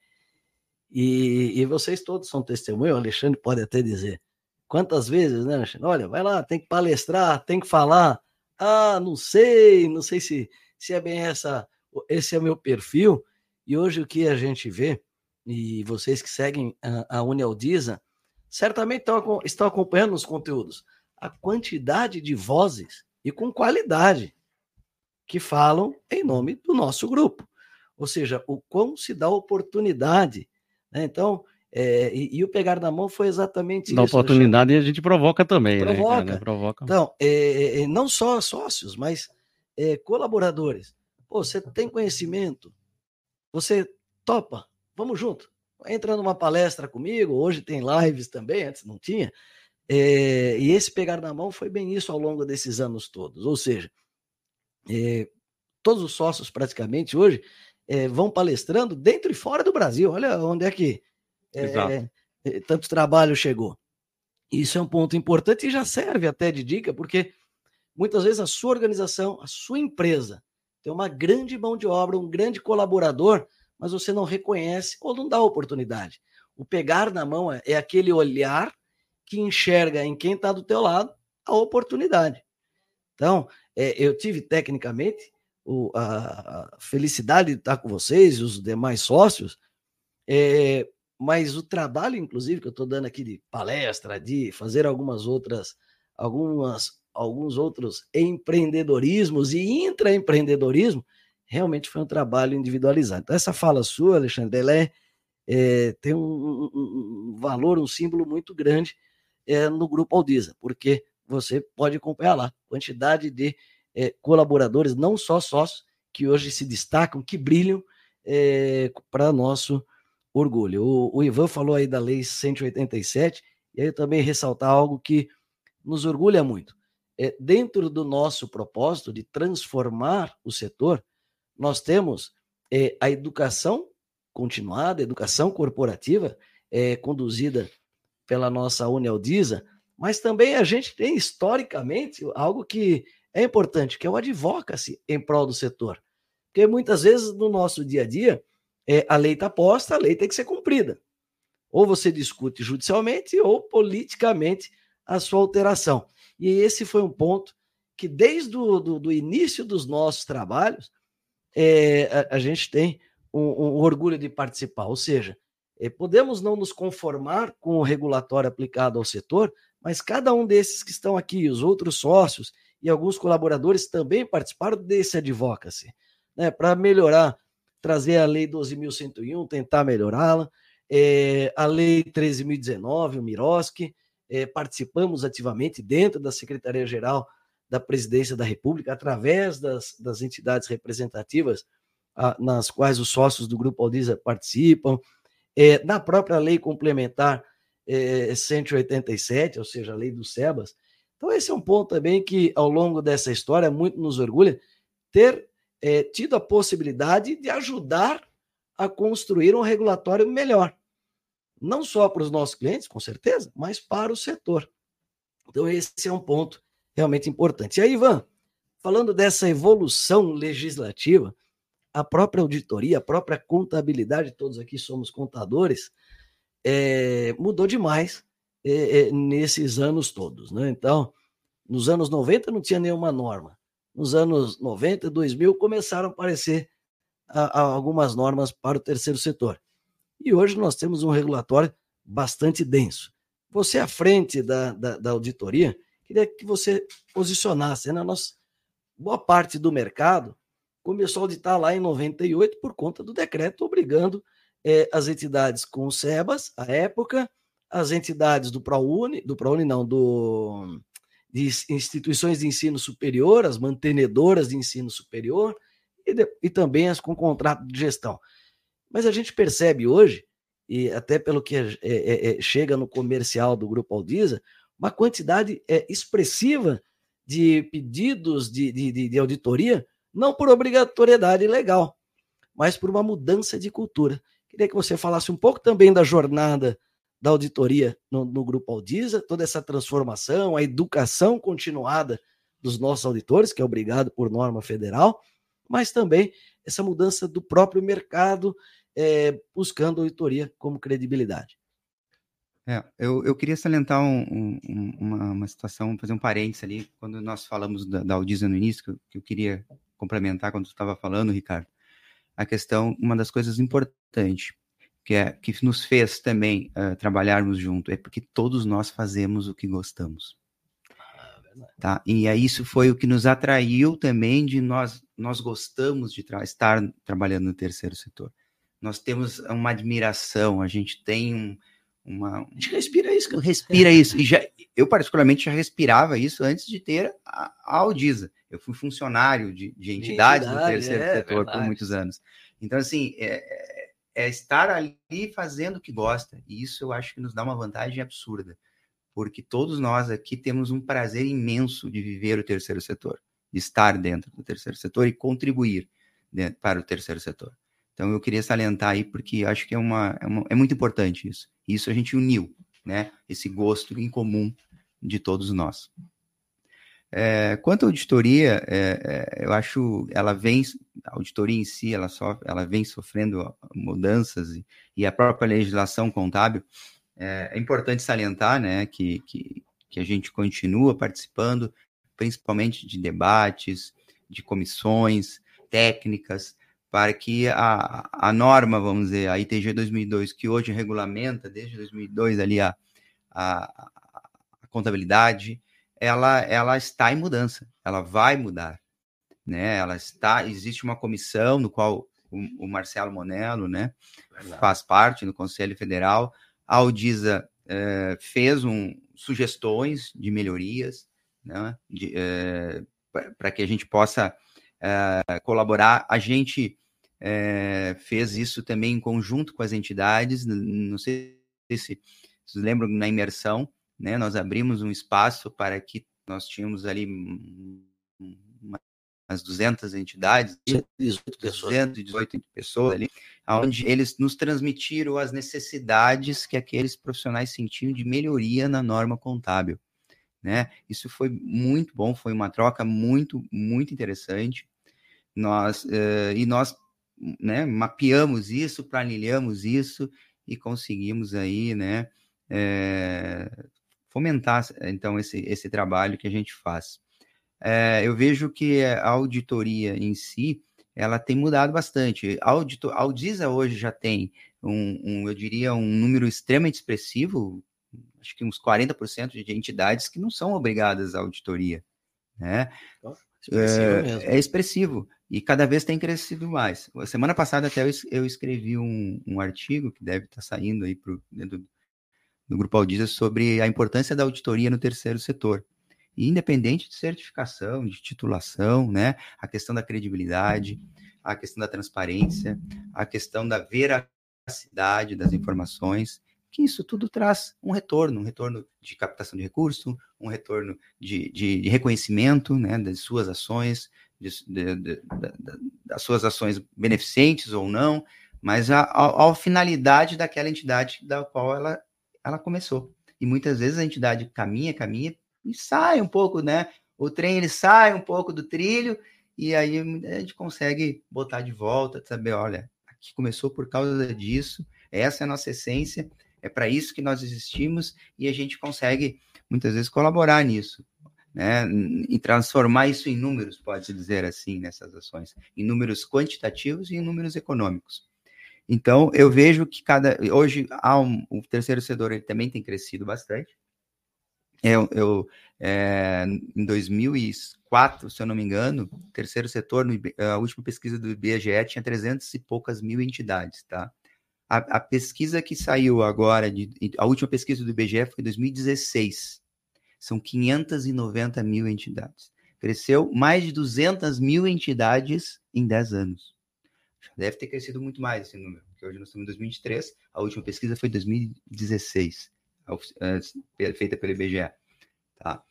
E, e vocês todos são testemunhos, o Alexandre pode até dizer. Quantas vezes, né, Alexandre? Olha, vai lá, tem que palestrar, tem que falar. Ah, não sei, não sei se, se é bem essa, esse é o meu perfil. E hoje o que a gente vê, e vocês que seguem a, a Unialdiza, certamente estão, estão acompanhando os conteúdos, a quantidade de vozes e com qualidade que falam em nome do nosso grupo. Ou seja, o quão se dá oportunidade. Né? Então, é, e, e, o pegar na mão foi exatamente Na isso. Na oportunidade a gente provoca também, né, provoca. né? Provoca. Então, é, é, não só sócios, mas é, colaboradores. Pô, você tem conhecimento, você topa, vamos junto. Entra numa palestra comigo, hoje tem lives também, antes não tinha. É, e esse pegar na mão foi bem isso ao longo desses anos todos. Ou seja, é, todos os sócios praticamente hoje vão palestrando dentro e fora do Brasil. Olha onde é que é, é, tanto trabalho chegou. Isso é um ponto importante e já serve até de dica, porque muitas vezes a sua organização, a sua empresa, tem uma grande mão de obra, um grande colaborador, mas você não reconhece ou não dá oportunidade. O pegar na mão é, é aquele olhar que enxerga em quem está do teu lado a oportunidade. Então, é, eu tive tecnicamente o, a, a, felicidade de estar com vocês e os demais sócios, é, mas o trabalho, inclusive, que eu estou dando aqui de palestra, de fazer algumas outras, algumas, alguns outros empreendedorismos e intraempreendedorismo, realmente foi um trabalho individualizado. Então, essa fala sua, Alexandre, ela é, é tem um, um, valor, um símbolo muito grande é, no Grupo Aldiza, porque você pode acompanhar lá quantidade de é, colaboradores, não só sócios, que hoje se destacam, que brilham é, para nosso orgulho. O, o, Ivan falou aí da Lei 187, e aí eu também ressaltar algo que nos orgulha muito. É, dentro do nosso propósito de transformar o setor, nós temos é, a educação continuada, a educação corporativa, é, conduzida pela nossa Unialdisa, mas também a gente tem historicamente algo que é importante, que é o advocacy em prol do setor. Porque muitas vezes no nosso dia a dia, é, a lei está posta, a lei tem que ser cumprida. Ou você discute judicialmente ou politicamente a sua alteração. E esse foi um ponto que, desde o do, do início dos nossos trabalhos, é, a, a, gente tem um, um, orgulho de participar. Ou seja, é, podemos não nos conformar com o regulatório aplicado ao setor, mas cada um desses que estão aqui, os outros sócios e alguns colaboradores também participaram desse advocacy, né, para melhorar, trazer a Lei 12.101, tentar melhorá-la, é, a Lei 13.019, o Miroski, é, participamos ativamente dentro da Secretaria-Geral da Presidência da República, através das, das entidades representativas a, nas quais os sócios do Grupo Aldiza participam, é, na própria lei complementar é, 187, ou seja, a lei do SEBAS. Então, esse é um ponto também que, ao longo dessa história, muito nos orgulha ter é, tido a possibilidade de ajudar a construir um regulatório melhor. Não só para os nossos clientes, com certeza, mas para o setor. Então, esse é um ponto realmente importante. E aí, Ivan, falando dessa evolução legislativa, a própria auditoria, a própria contabilidade, todos aqui somos contadores, é, mudou demais é, é, nesses anos todos. Né? Então, nos anos 90 não tinha nenhuma norma. Nos anos 90 e 2000 começaram a aparecer a, a algumas normas para o terceiro setor. E hoje nós temos um regulatório bastante denso. Você à frente da, da, da auditoria, queria que você posicionasse. Né? Nós, boa parte do mercado começou a auditar lá em 98 por conta do decreto obrigando é, as entidades com o SEBAS, à época, as entidades do ProUni, do ProUni não, do, de instituições de ensino superior, as mantenedoras de ensino superior, e, de, e também as com contrato de gestão. Mas a gente percebe hoje, e até pelo que é, é, é, chega no comercial do Grupo Aldiza, uma quantidade é, expressiva de pedidos de, de, de auditoria não por obrigatoriedade legal, mas por uma mudança de cultura. Queria que você falasse um pouco também da jornada da auditoria no, no Grupo Audisa, toda essa transformação, a educação continuada dos nossos auditores, que é obrigado por norma federal, mas também essa mudança do próprio mercado, é, buscando auditoria como credibilidade. É, eu, eu queria salientar um, um, uma, uma situação, fazer um parênteses ali, quando nós falamos da, da no início, que eu, que eu queria complementar quando tu estava falando, Ricardo, a questão, uma das coisas importantes que é que nos fez também uh, trabalharmos junto é porque todos nós fazemos o que gostamos. Tá? E aí isso foi o que nos atraiu também de nós nós gostamos de tra estar trabalhando no terceiro setor. Nós temos uma admiração, a gente tem um, uma a gente respira isso, cara. respira isso. E já eu particularmente já respirava isso antes de ter a, a Audisa. Eu fui funcionário de, de entidades Entidade, do terceiro é, setor por muitos anos. Então, assim, é, é, estar ali fazendo o que gosta. E isso eu acho que nos dá uma vantagem absurda. Porque todos nós aqui temos um prazer imenso de viver o terceiro setor, de estar dentro do terceiro setor e contribuir dentro, para o terceiro setor. Então, eu queria salientar aí, porque acho que é, uma, é, uma, é muito importante isso. Isso a gente uniu, né? Esse gosto em comum de todos nós. É, quanto à auditoria, é, é, eu acho ela vem, a auditoria em si, ela, ela vem sofrendo mudanças e, e a própria legislação contábil. É, é, importante salientar né, que, que, que a gente continua participando, principalmente de debates, de comissões técnicas, para que a, a norma, vamos dizer, a ITG 2002, que hoje regulamenta, desde 2002, ali a, a, a contabilidade, ela, ela está em mudança, ela vai mudar, né? Ela está, existe uma comissão no qual o, o Marcelo Monello, né, Verdade. faz parte no Conselho Federal. A Audisa eh, fez um, sugestões de melhorias, né, eh, para que a gente possa uh, colaborar. A gente uh, fez isso também em conjunto com as entidades, não sei se vocês lembram, na imersão, né, nós abrimos um espaço para que nós tínhamos ali umas 200 entidades, 218 pessoas, 218 pessoas ali, onde eles nos transmitiram as necessidades que aqueles profissionais sentiam de melhoria na norma contábil. Né? Isso foi muito bom, foi uma troca muito, muito interessante. Nós, uh, e nós né, mapeamos isso, planilhamos isso e conseguimos aí, né, é, fomentar então esse, esse trabalho que a gente faz. É, eu vejo que a auditoria em si, ela tem mudado bastante. A, auditor, a Audisa hoje já tem um, um, eu diria, um número extremamente expressivo, acho que uns 40% de entidades que não são obrigadas à auditoria, né? Expressivo é, é, expressivo e cada vez tem crescido mais. Semana passada até eu, eu escrevi um, um, artigo que deve estar saindo aí dentro do Grupo Audisa sobre a importância da auditoria no terceiro setor. E independente de certificação, de titulação, né, a questão da credibilidade, a questão da transparência, a questão da veracidade das informações, que isso tudo traz um retorno, um retorno de captação de recurso, um retorno de, de, de reconhecimento né, das suas ações, de, de, das suas ações beneficentes ou não, mas a, a, a, finalidade daquela entidade da qual ela, ela começou. E muitas vezes a entidade caminha, caminha e sai um pouco, né? O trem ele sai um pouco do trilho e aí a gente consegue botar de volta, saber, olha, aqui começou por causa disso, essa é a nossa essência, é para isso que nós existimos e a gente consegue muitas vezes colaborar nisso, né? E transformar isso em números, pode-se dizer assim, nessas ações, em números quantitativos e em números econômicos. Então, eu vejo que cada hoje há um, o terceiro setor ele também tem crescido bastante. Eu, eu é, em 2004, se eu não me engano, terceiro setor, no, a última pesquisa do IBGE tinha 300 e poucas mil entidades, tá? A, a, pesquisa que saiu agora, de, a última pesquisa do IBGE foi em 2016. São 590 mil entidades. Cresceu mais de 200 mil entidades em 10 anos. Deve ter crescido muito mais esse número, porque hoje nós estamos em 2023, a última pesquisa foi em 2016. É, feita pelo IBGE. Tá?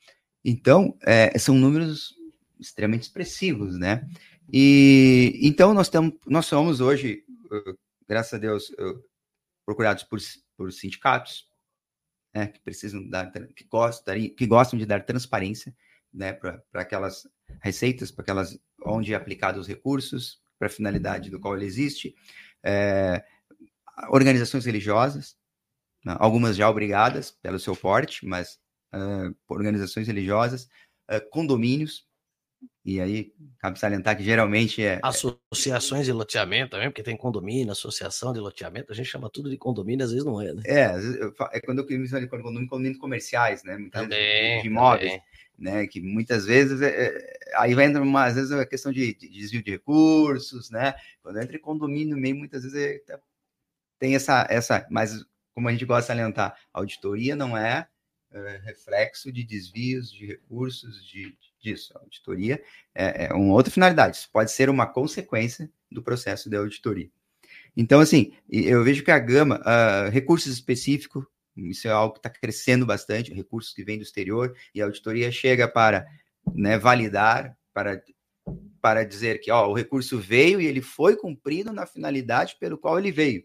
Então, é, são números extremamente expressivos, né? E então nós, tamo, nós somos hoje, graças a Deus, procurados por, por sindicatos, né, que precisam dar, que gostam, que gostam de dar transparência, né, para aquelas receitas, para aquelas onde é aplicado os recursos, para a finalidade do qual ele existe, é, organizações religiosas, né? algumas já obrigadas pelo seu porte, mas uh, organizações religiosas, uh, condomínios, e aí cabe salientar que geralmente é. Associações de loteamento também, porque tem condomínio, associação de loteamento, a gente chama tudo de condomínio, às vezes não é, né? É, é quando eu me de condomínio, condomínios comerciais, né? Muitas também, de imóveis. Também. Né, que muitas vezes é, é, aí vai entrar uma, às vezes é questão de, de, desvio de recursos, né? Quando entra em condomínio meio, muitas vezes é, tem essa, essa, mas como a gente gosta de salientar, auditoria não é, é reflexo de desvios de recursos de, disso. A auditoria é, é uma outra finalidade. Isso pode ser uma consequência do processo de auditoria. Então, assim, eu vejo que a gama, uh, recursos específicos, isso é algo que está crescendo bastante, recursos que vêm do exterior, e a auditoria chega para né, validar, para, para dizer que ó, o recurso veio e ele foi cumprido na finalidade pelo qual ele veio.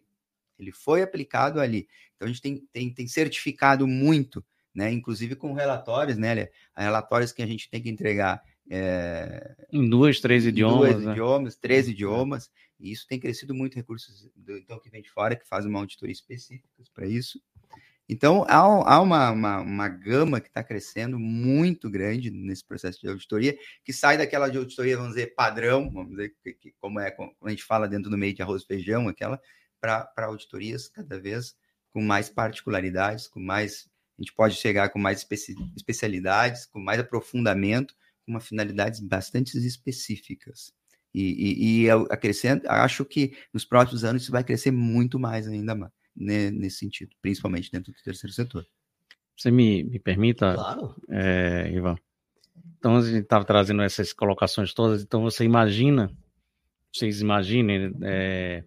Ele foi aplicado ali. Então a gente tem, tem, tem certificado muito, né? Inclusive com relatórios, né? Relatórios que a gente tem que entregar é, em duas, três idiomas. Duas né? idiomas, três é. idiomas. E isso tem crescido muito recursos do, então que vem de fora, que faz uma auditoria específica para isso. Então, há, há uma, uma, uma, gama que está crescendo muito grande nesse processo de auditoria, que sai daquela de auditoria, vamos dizer, padrão, vamos dizer, que, que, como é quando a gente fala dentro do meio de arroz e feijão, aquela para auditorias cada vez com mais particularidades, com mais. A gente pode chegar com mais especi especialidades, com mais aprofundamento, com uma finalidades bastante específicas. E, e, e eu acrescento, acho que nos próximos anos isso vai crescer muito mais ainda mais, né, nesse sentido, principalmente dentro do terceiro setor. Você me, me permita, claro. é, Ivan, Então a gente estava trazendo essas colocações todas. Então você imagina, vocês imaginem, é,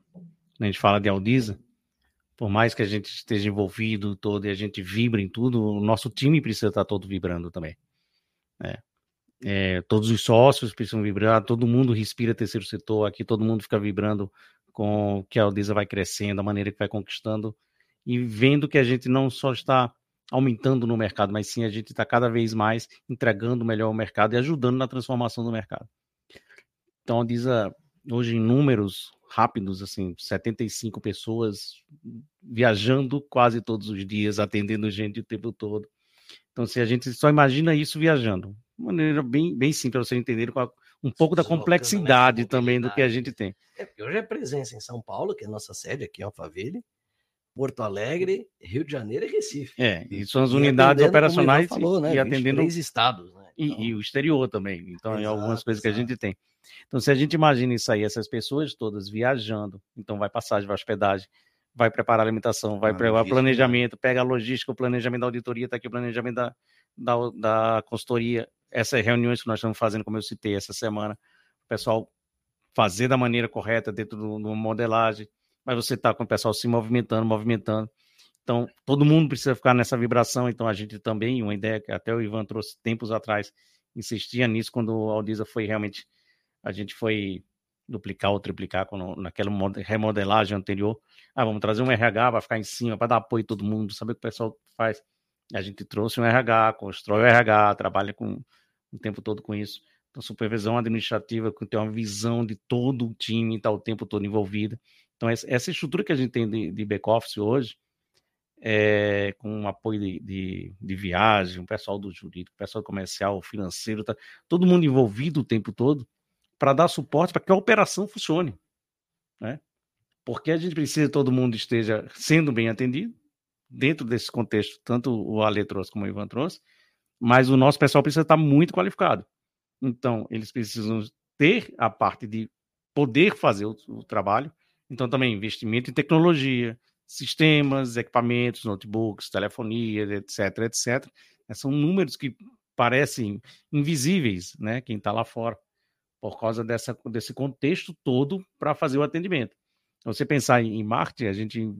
a gente fala de Aldiza, por mais que a gente esteja envolvido todo e a gente vibra em tudo, o nosso time precisa estar todo vibrando também. É. É, todos os sócios precisam vibrar, todo mundo respira terceiro setor, aqui todo mundo fica vibrando com que a Aldiza vai crescendo, a maneira que vai conquistando e vendo que a gente não só está aumentando no mercado, mas sim a gente está cada vez mais entregando melhor ao mercado e ajudando na transformação do mercado. Então, a Aldiza, hoje em números rápidos, assim, 75 pessoas viajando quase todos os dias, atendendo gente o tempo todo. Então, se a gente só imagina isso viajando, de maneira bem, bem simples para vocês entenderem um pouco da complexidade também do que a gente tem. É, porque hoje é presença em São Paulo, que é a nossa sede aqui em Alphaville, Porto Alegre, Rio de Janeiro e Recife. É, e são as e unidades operacionais falou, né, e atendendo três estados, né? Então... E, e, o exterior também. Então, exato, é algumas coisas exato. que a gente tem. Então, se a gente imagina isso aí, essas pessoas todas viajando, então vai passagem, vai hospedagem, vai preparar a alimentação, vai preparar o planejamento, pega a logística, o planejamento da auditoria, está aqui o planejamento da, da, da consultoria, essas reuniões que nós estamos fazendo, como eu citei essa semana, o pessoal fazer da maneira correta dentro do, do modelagem, mas você está com o pessoal se movimentando, movimentando. Então, todo mundo precisa ficar nessa vibração. Então, a gente também, uma ideia que até o Ivan trouxe tempos atrás, insistia nisso quando o Aldiza foi realmente, a gente foi duplicar ou triplicar quando, naquela remodelagem anterior. Ah, vamos trazer um RH para ficar em cima, para dar apoio a todo mundo, saber o que o pessoal faz. A gente trouxe um RH, constrói o RH, trabalha com o tempo todo com isso. Então, supervisão administrativa, que tem uma visão de todo o time, está o tempo todo envolvida. Então, essa estrutura que a gente tem de, de back-office hoje, é, com apoio de, de, de, viagem, o pessoal do jurídico, o pessoal comercial, financeiro, tá, todo mundo envolvido o tempo todo para dar suporte para que a operação funcione. Né? Porque a gente precisa que todo mundo esteja sendo bem atendido, dentro desse contexto, tanto o Ale trouxe como o Ivan trouxe, mas o nosso pessoal precisa estar muito qualificado. Então, eles precisam ter a parte de poder fazer o, o trabalho, então, também investimento em tecnologia, sistemas, equipamentos, notebooks, telefonia, etc, etc. São números que parecem invisíveis, né? Quem está lá fora, por causa dessa, desse contexto todo para fazer o atendimento. Você pensar em marketing, a gente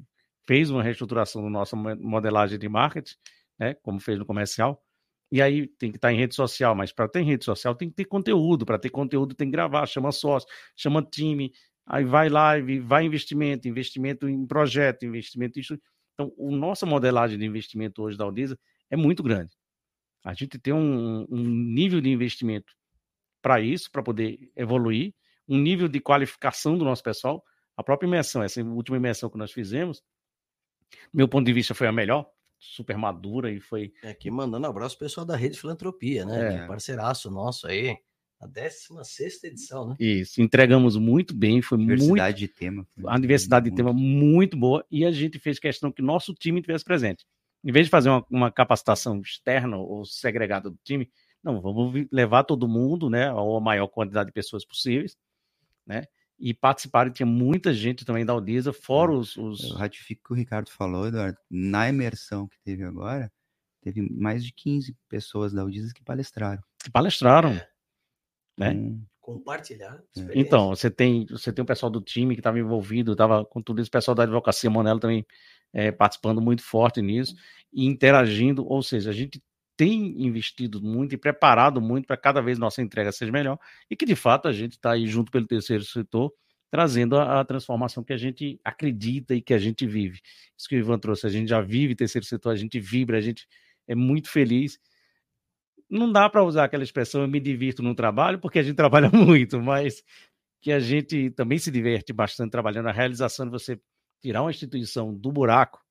fez uma reestruturação da nossa modelagem de marketing, né? Como fez no comercial. E aí tem que estar tá em rede social, mas para ter rede social tem que ter conteúdo, para ter conteúdo tem que gravar, chama sócio, chama time, Aí vai live, vai investimento, investimento em projeto, investimento em isso. Então, a nossa modelagem de investimento hoje da Aldesa é muito grande. A gente tem um, um nível de investimento para isso, para poder evoluir, um nível de qualificação do nosso pessoal. A própria imersão, essa última imersão que nós fizemos, meu ponto de vista foi a melhor, super madura e foi. É, aqui mandando um abraço pessoal da Rede Filantropia, né? É. Parceiraço nosso aí. A 16 edição, né? Isso, entregamos muito bem, foi diversidade muito... de tema. A diversidade de tema muito boa e a gente fez questão que nosso time tivesse presente. Em vez de fazer uma, uma capacitação externa ou segregada do time, não, vamos levar todo mundo, né, ou a maior quantidade de pessoas possíveis, né, e participaram, tinha muita gente também da Aldisa, fora os, os... Eu ratifico o que o Ricardo falou, Eduardo, na imersão que teve agora, teve mais de 15 pessoas da Aldisa que palestraram. Que palestraram. É né? Hum. Compartilhar. É. Então, você tem, você tem o pessoal do time que estava envolvido, estava com tudo isso, o pessoal da advocacia, Monelo também é, participando muito forte nisso e interagindo, ou seja, a gente tem investido muito e preparado muito para cada vez nossa entrega seja melhor e que de fato a gente está aí junto pelo terceiro setor trazendo a, a, transformação que a gente acredita e que a gente vive. Isso que o Ivan trouxe, a gente já vive terceiro setor, a gente vibra, a gente é muito feliz não dá para usar aquela expressão eu me divirto no trabalho, porque a gente (laughs) trabalha muito, mas que a gente também se diverte bastante trabalhando a realização de você tirar uma instituição do buraco,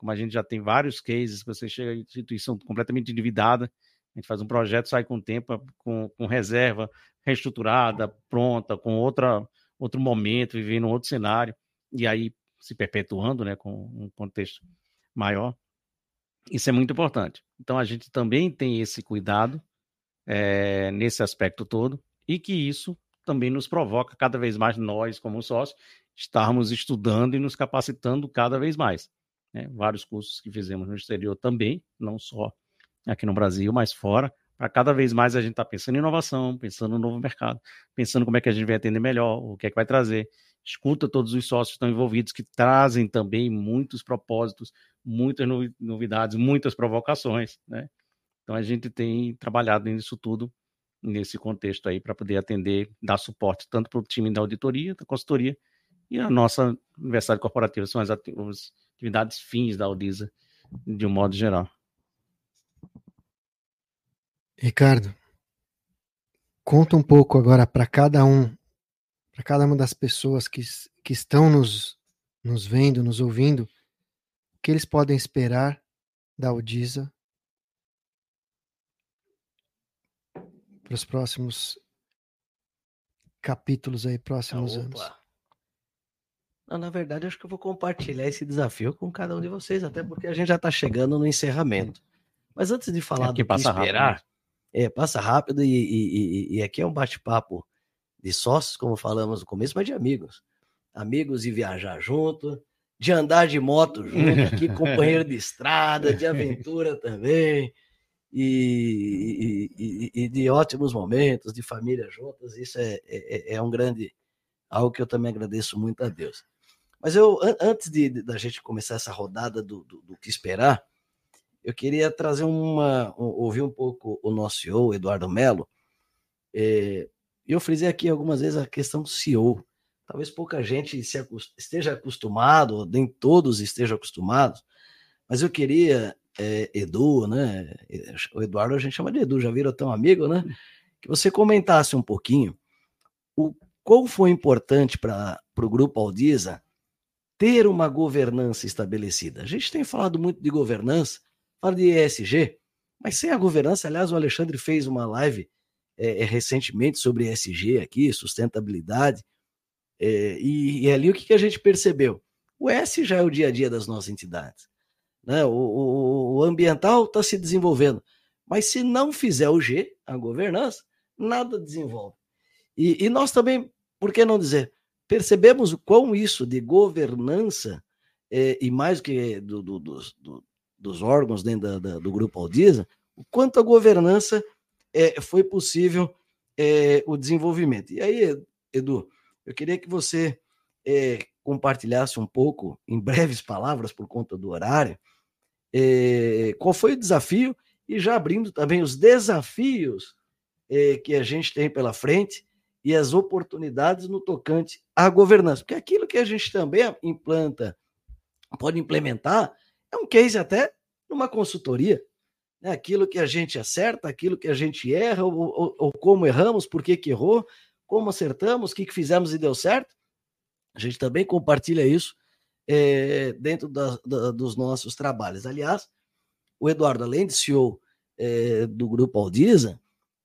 como a gente já tem vários cases, você chega em instituição completamente endividada, a gente faz um projeto, sai com tempo, com, com reserva reestruturada, pronta, com outra, outro momento, vivendo outro cenário, e aí se perpetuando, né, com um contexto maior. Isso é muito importante. Então, a gente também tem esse cuidado é, nesse aspecto todo e que isso também nos provoca cada vez mais, nós, como sócios, estarmos estudando e nos capacitando cada vez mais. Né? Vários cursos que fizemos no exterior também, não só aqui no Brasil, mas fora, para cada vez mais a gente estar tá pensando em inovação, pensando no novo mercado, pensando como é que a gente vai atender melhor, o que é que vai trazer. Escuta todos os sócios que estão envolvidos, que trazem também muitos propósitos, muitas novidades, muitas provocações, né? Então a gente tem trabalhado nisso tudo, nesse contexto aí, para poder atender, dar suporte tanto para o time da auditoria, da consultoria, e a nossa universidade corporativa, são as atividades fins da Audisa, de um modo geral. Ricardo, conta um pouco agora para cada um, para cada uma das pessoas que, que estão nos, nos vendo, nos ouvindo, o que eles podem esperar da Audisa para os próximos capítulos aí, próximos ah, anos. Não, na verdade, acho que eu vou compartilhar esse desafio com cada um de vocês, até porque a gente já está chegando no encerramento. Mas antes de falar é do que esperar, rápido, né? é, passa rápido e, e, e, e aqui é um bate-papo de sócios, como falamos no começo, mas de amigos. Amigos de viajar junto, de andar de moto junto, aqui, (laughs) companheiro de estrada, de aventura também, e, e, de ótimos momentos, de família juntas. Isso é, é, é, um grande, algo que eu também agradeço muito a Deus. Mas eu, antes de, da gente começar essa rodada do, do, do que esperar, eu queria trazer uma, ouvir um pouco o nosso CEO, Eduardo Melo. É, eu frisei aqui algumas vezes a questão do CEO. Talvez pouca gente se, esteja acostumado, nem todos estejam acostumados, mas eu queria, é, Edu, né? O Eduardo a gente chama de Edu, já viram tão amigo, né? Que você comentasse um pouquinho o qual foi importante para o grupo Aldisa ter uma governança estabelecida. A gente tem falado muito de governança, fala de ESG, mas sem a governança, aliás, o Alexandre fez uma live é, recentemente sobre ESG aqui, sustentabilidade, é, e, e, ali o que, que a gente percebeu? O S já é o dia a dia das nossas entidades. Né? O, o, o ambiental está se desenvolvendo, mas se não fizer o G, a governança, nada desenvolve. E, e nós também, por que não dizer, percebemos o quão isso de governança, é, e mais que do, do, do, dos órgãos dentro da, da, do Grupo Aldisa, o quanto a governança é, foi possível é, o desenvolvimento. E aí, Edu, eu queria que você compartilhasse um pouco, em breves palavras, por conta do horário, qual foi o desafio e já abrindo também os desafios que a gente tem pela frente e as oportunidades no tocante à governança. Porque aquilo que a gente também implanta, pode implementar, é um case até numa consultoria. Né? Aquilo que a gente acerta, aquilo que a gente erra, ou, ou, ou como erramos, por que, que errou, como acertamos, o que, que fizemos e deu certo. A gente também compartilha isso é, dentro da, da, dos nossos trabalhos. Aliás, o Eduardo, além de CEO é, do Grupo Aldisa,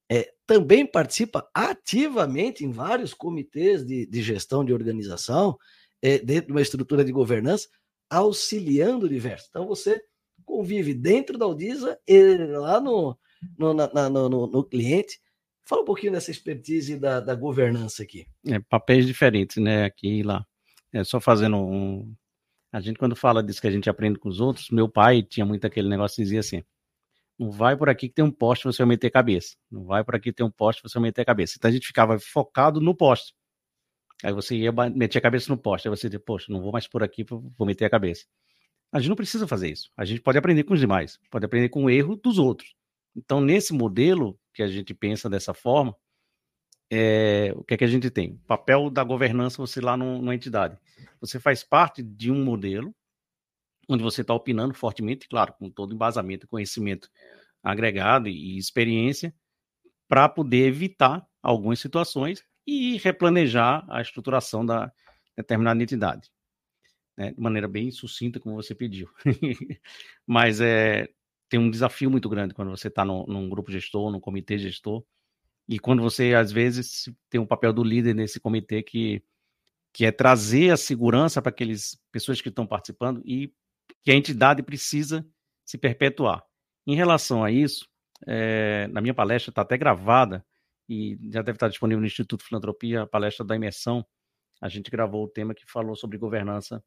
é, também participa ativamente em vários comitês de, de gestão de organização, é, dentro de uma estrutura de governança, auxiliando o diverso. Então, você convive dentro da Audisa e lá no, no, na, no, no cliente. Fala um pouquinho dessa expertise da, da governança aqui. É, papéis diferentes, né? Aqui e lá. É só fazendo um. A gente, quando fala disso que a gente aprende com os outros, meu pai tinha muito aquele negócio, dizia assim: não vai por aqui que tem um poste, você vai meter cabeça. Não vai por aqui que tem um poste, você vai meter cabeça. Então a gente ficava focado no poste. Aí você ia meter a cabeça no poste. Aí você dizia, poxa, não vou mais por aqui, vou meter a cabeça. A gente não precisa fazer isso. A gente pode aprender com os demais, pode aprender com o erro dos outros. Então, nesse modelo que a gente pensa dessa forma, é, o que é que a gente tem? O papel da governança, você lá no, numa entidade. Você faz parte de um modelo onde você está opinando fortemente, claro, com todo embasamento, conhecimento agregado e experiência, para poder evitar algumas situações e replanejar a estruturação da determinada entidade né, de maneira bem sucinta, como você pediu. (laughs) Mas é, tem um desafio muito grande quando você está num grupo gestor, num comitê gestor, e quando você, às vezes, tem um papel do líder nesse comitê que, que é trazer a segurança para aquelas pessoas que estão participando e que a entidade precisa se perpetuar. Em relação a isso, é, na minha palestra está até gravada e já deve estar disponível no Instituto Filantropia, a palestra da imersão. A gente gravou o tema que falou sobre governança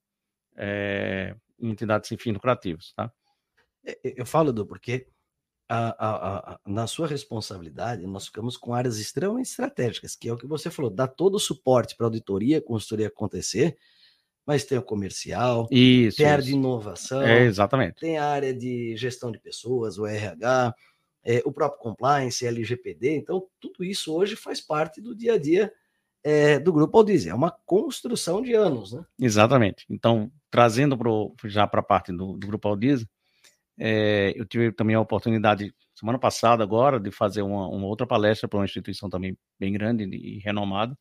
é, entidades sem fins lucrativos, tá? É, é, eu falo, do porque a, a, a, na sua responsabilidade, nós ficamos com áreas extremamente estratégicas, que é o que você falou, dá todo o suporte para a auditoria, consultoria acontecer, mas tem o comercial, isso, tem a área isso. de inovação, É, exatamente. tem a área de gestão de pessoas, o RH, é, o próprio compliance, LGPD, então tudo isso hoje faz parte do dia a dia é, do Grupo Aldiz, é uma construção de anos, né? Exatamente. Então, trazendo pro, já para a parte do, do Grupo Aldiza, é, eu tive também a oportunidade, semana passada agora, de fazer uma, uma outra palestra para uma instituição também bem grande e renomada,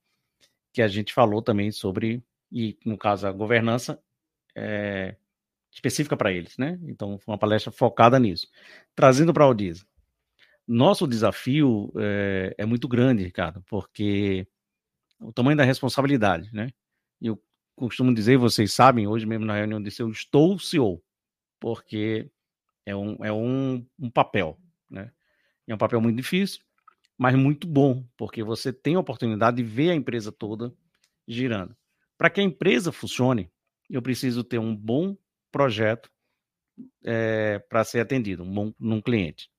que a gente falou também sobre, e no caso a governança é, específica para eles, né? Então, foi uma palestra focada nisso. Trazendo para a Aldiza. Nosso desafio é, é muito grande, Ricardo, porque o tamanho da responsabilidade, né? Eu costumo dizer, vocês sabem, hoje mesmo na reunião disse, eu estou CEO, porque é um, é um, um papel, né? É um papel muito difícil, mas muito bom, porque você tem a oportunidade de ver a empresa toda girando. Para que a empresa funcione, eu preciso ter um bom projeto é, para ser atendido, um bom num cliente.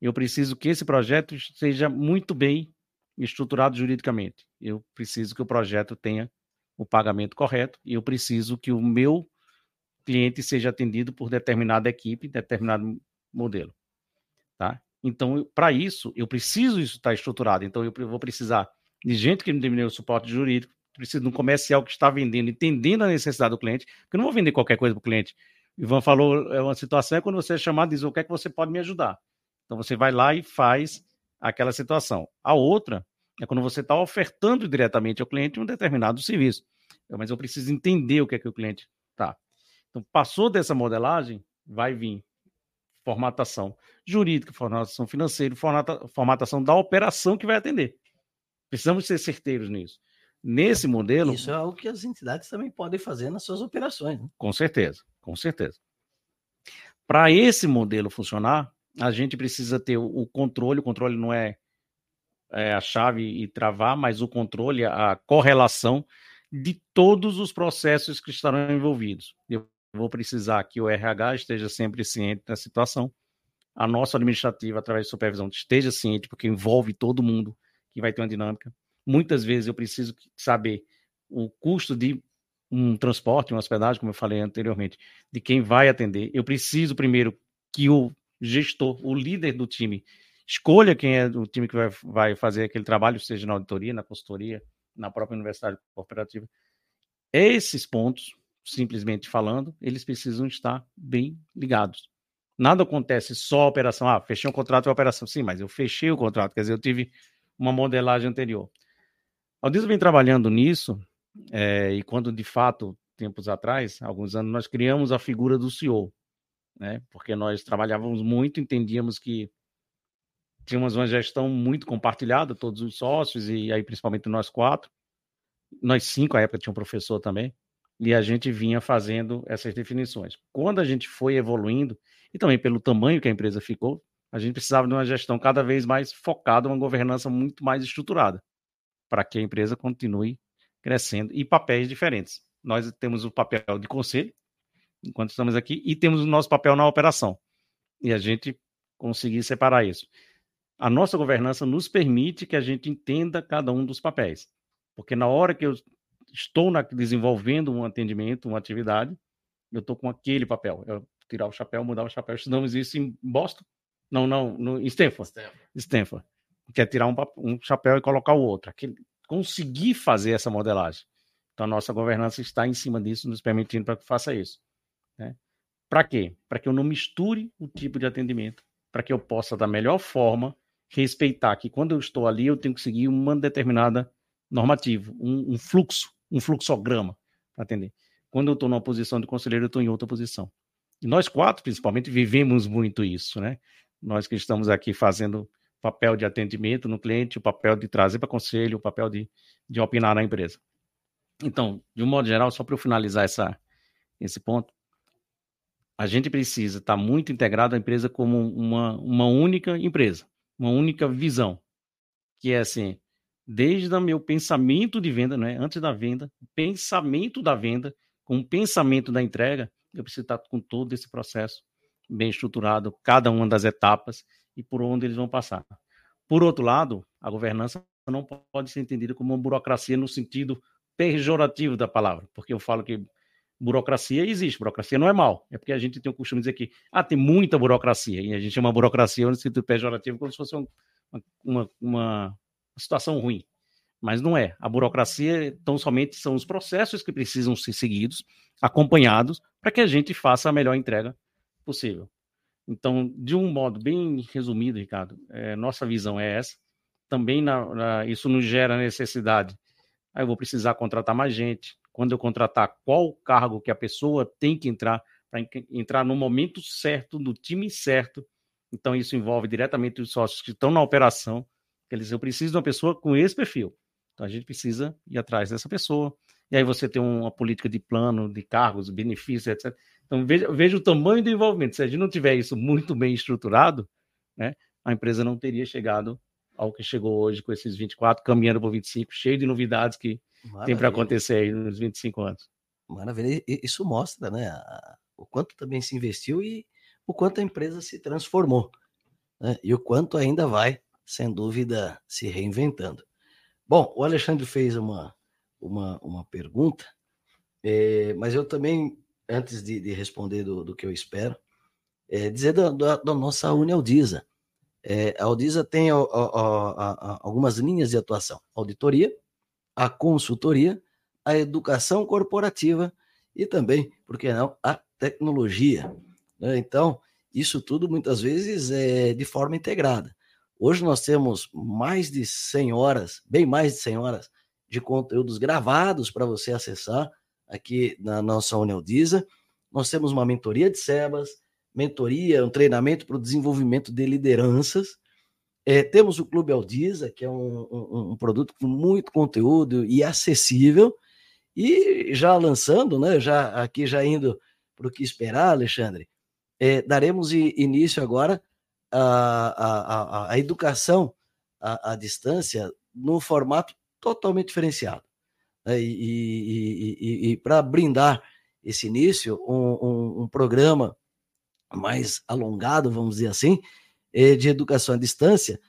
Eu preciso que esse projeto seja muito bem estruturado juridicamente. Eu preciso que o projeto tenha o pagamento correto e eu preciso que o meu cliente seja atendido por determinada equipe, determinado modelo, tá? Então, para isso, eu preciso isso estar estruturado. Então, eu vou precisar de gente que me dê o suporte jurídico, preciso de um comercial que está vendendo, entendendo a necessidade do cliente, porque eu não vou vender qualquer coisa para o cliente. Ivan falou, é uma situação é quando você é chamado e diz, o que é que você pode me ajudar? Então, você vai lá e faz aquela situação. A outra é quando você está ofertando diretamente ao cliente um determinado serviço. Mas eu preciso entender o que é que o cliente está. Então, passou dessa modelagem, vai vir formatação jurídica, formatação financeira, formata, formatação da operação que vai atender. Precisamos ser certeiros nisso. Nesse modelo. Isso é algo que as entidades também podem fazer nas suas operações. Né? Com certeza, com certeza. Para esse modelo funcionar, a gente precisa ter o controle. O controle não é, é a chave e travar, mas o controle, a correlação de todos os processos que estarão envolvidos. Eu vou precisar que o RH esteja sempre ciente da situação, a nossa administrativa, através de supervisão, esteja ciente, porque envolve todo mundo que vai ter uma dinâmica. Muitas vezes eu preciso saber o custo de um transporte, uma hospedagem, como eu falei anteriormente, de quem vai atender. Eu preciso primeiro que o gestor, o líder do time, escolha quem é o time que vai, vai fazer aquele trabalho, seja na auditoria, na consultoria, na própria universidade cooperativa. Esses pontos, simplesmente falando, eles precisam estar bem ligados. Nada acontece só a operação. Ah, fechei um contrato e operação. Sim, mas eu fechei o contrato, quer dizer, eu tive uma modelagem anterior. A Aldisa vem trabalhando nisso, é, e quando de fato, tempos atrás, alguns anos, nós criamos a figura do CEO, né? Porque nós trabalhávamos muito, entendíamos que tínhamos uma gestão muito compartilhada, todos os sócios, e aí principalmente nós quatro, nós cinco, à época tinha um professor também, e a gente vinha fazendo essas definições. Quando a gente foi evoluindo, e também pelo tamanho que a empresa ficou, a gente precisava de uma gestão cada vez mais focada, uma governança muito mais estruturada, para que a empresa continue crescendo, e papéis diferentes. Nós temos o papel de conselho, enquanto estamos aqui, e temos o nosso papel na operação. E a gente conseguir separar isso. A nossa governança nos permite que a gente entenda cada um dos papéis. Porque na hora que eu estou na, desenvolvendo um atendimento, uma atividade, eu estou com aquele papel. Eu tirar o chapéu, mudar o chapéu. Estudamos isso em Boston. Não, não, no, em Stanford. Stanford. Stanford. Que é tirar um, um chapéu e colocar o outro. Aquele, conseguir fazer essa modelagem. Então, a nossa governança está em cima disso, nos permitindo para que faça isso. Né? Para quê? Para que eu não misture o tipo de atendimento, para que eu possa, da melhor forma, respeitar que quando eu estou ali, eu tenho que seguir uma determinada normativa, um, um fluxo, um fluxograma para atender. Quando eu estou numa posição de conselheiro, eu estou em outra posição. E nós quatro, principalmente, vivemos muito isso, né? Nós que estamos aqui fazendo papel de atendimento no cliente, o papel de trazer para conselho, o papel de, de opinar na empresa. Então, de um modo geral, só para eu finalizar essa, esse ponto, a gente precisa estar muito integrado à empresa como uma, uma única empresa, uma única visão, que é assim, desde o meu pensamento de venda, né, antes da venda, pensamento da venda, com o pensamento da entrega, eu preciso estar com todo esse processo bem estruturado cada uma das etapas e por onde eles vão passar. Por outro lado, a governança não pode ser entendida como uma burocracia no sentido pejorativo da palavra, porque eu falo que burocracia existe, burocracia não é mal, é porque a gente tem o costume de dizer que ah, tem muita burocracia, e a gente chama burocracia no sentido pejorativo como se fosse um, uma, uma situação ruim, mas não é. A burocracia, tão somente são os processos que precisam ser seguidos, acompanhados, para que a gente faça a melhor entrega possível. Então, de um modo bem resumido, Ricardo, é, nossa visão é essa. Também na, na, isso nos gera necessidade. Aí eu vou precisar contratar mais gente. Quando eu contratar, qual cargo que a pessoa tem que entrar para entrar no momento certo, no time certo. Então, isso envolve diretamente os sócios que estão na operação. Eles, eu preciso de uma pessoa com esse perfil. Então, a gente precisa ir atrás dessa pessoa. E aí você tem uma política de plano, de cargos, benefícios, etc. Então, veja, veja o tamanho do envolvimento. Se a gente não tiver isso muito bem estruturado, né, a empresa não teria chegado ao que chegou hoje com esses 24, caminhando para 25, cheio de novidades que Maravilha. tem para acontecer aí nos 25 anos. Maravilha. Isso mostra né, o quanto também se investiu e o quanto a empresa se transformou. Né, e o quanto ainda vai, sem dúvida, se reinventando. Bom, o Alexandre fez uma, uma, uma pergunta, é, mas eu também antes de, de responder do, do, que eu espero, é dizer da, da, da nossa Unialdisa. É, a Aldisa tem algumas linhas de atuação: auditoria, a consultoria, a educação corporativa e também, por que não, a tecnologia. Né? Então, isso tudo muitas vezes é de forma integrada. Hoje nós temos mais de 100 horas, bem mais de 100 horas de conteúdos gravados para você acessar aqui na nossa Unialdisa. Nós temos uma mentoria de SEBAS, mentoria, um treinamento para o desenvolvimento de lideranças. É, temos o Clube Aldisa, que é um, um, um, produto com muito conteúdo e acessível. E já lançando, né, já aqui já indo para o que esperar, Alexandre, é, daremos início agora à, à, à educação à, à distância num formato totalmente diferenciado. Né, e, e, e, e para brindar esse início, um, um, um, programa mais alongado, vamos dizer assim, é, de educação à distância,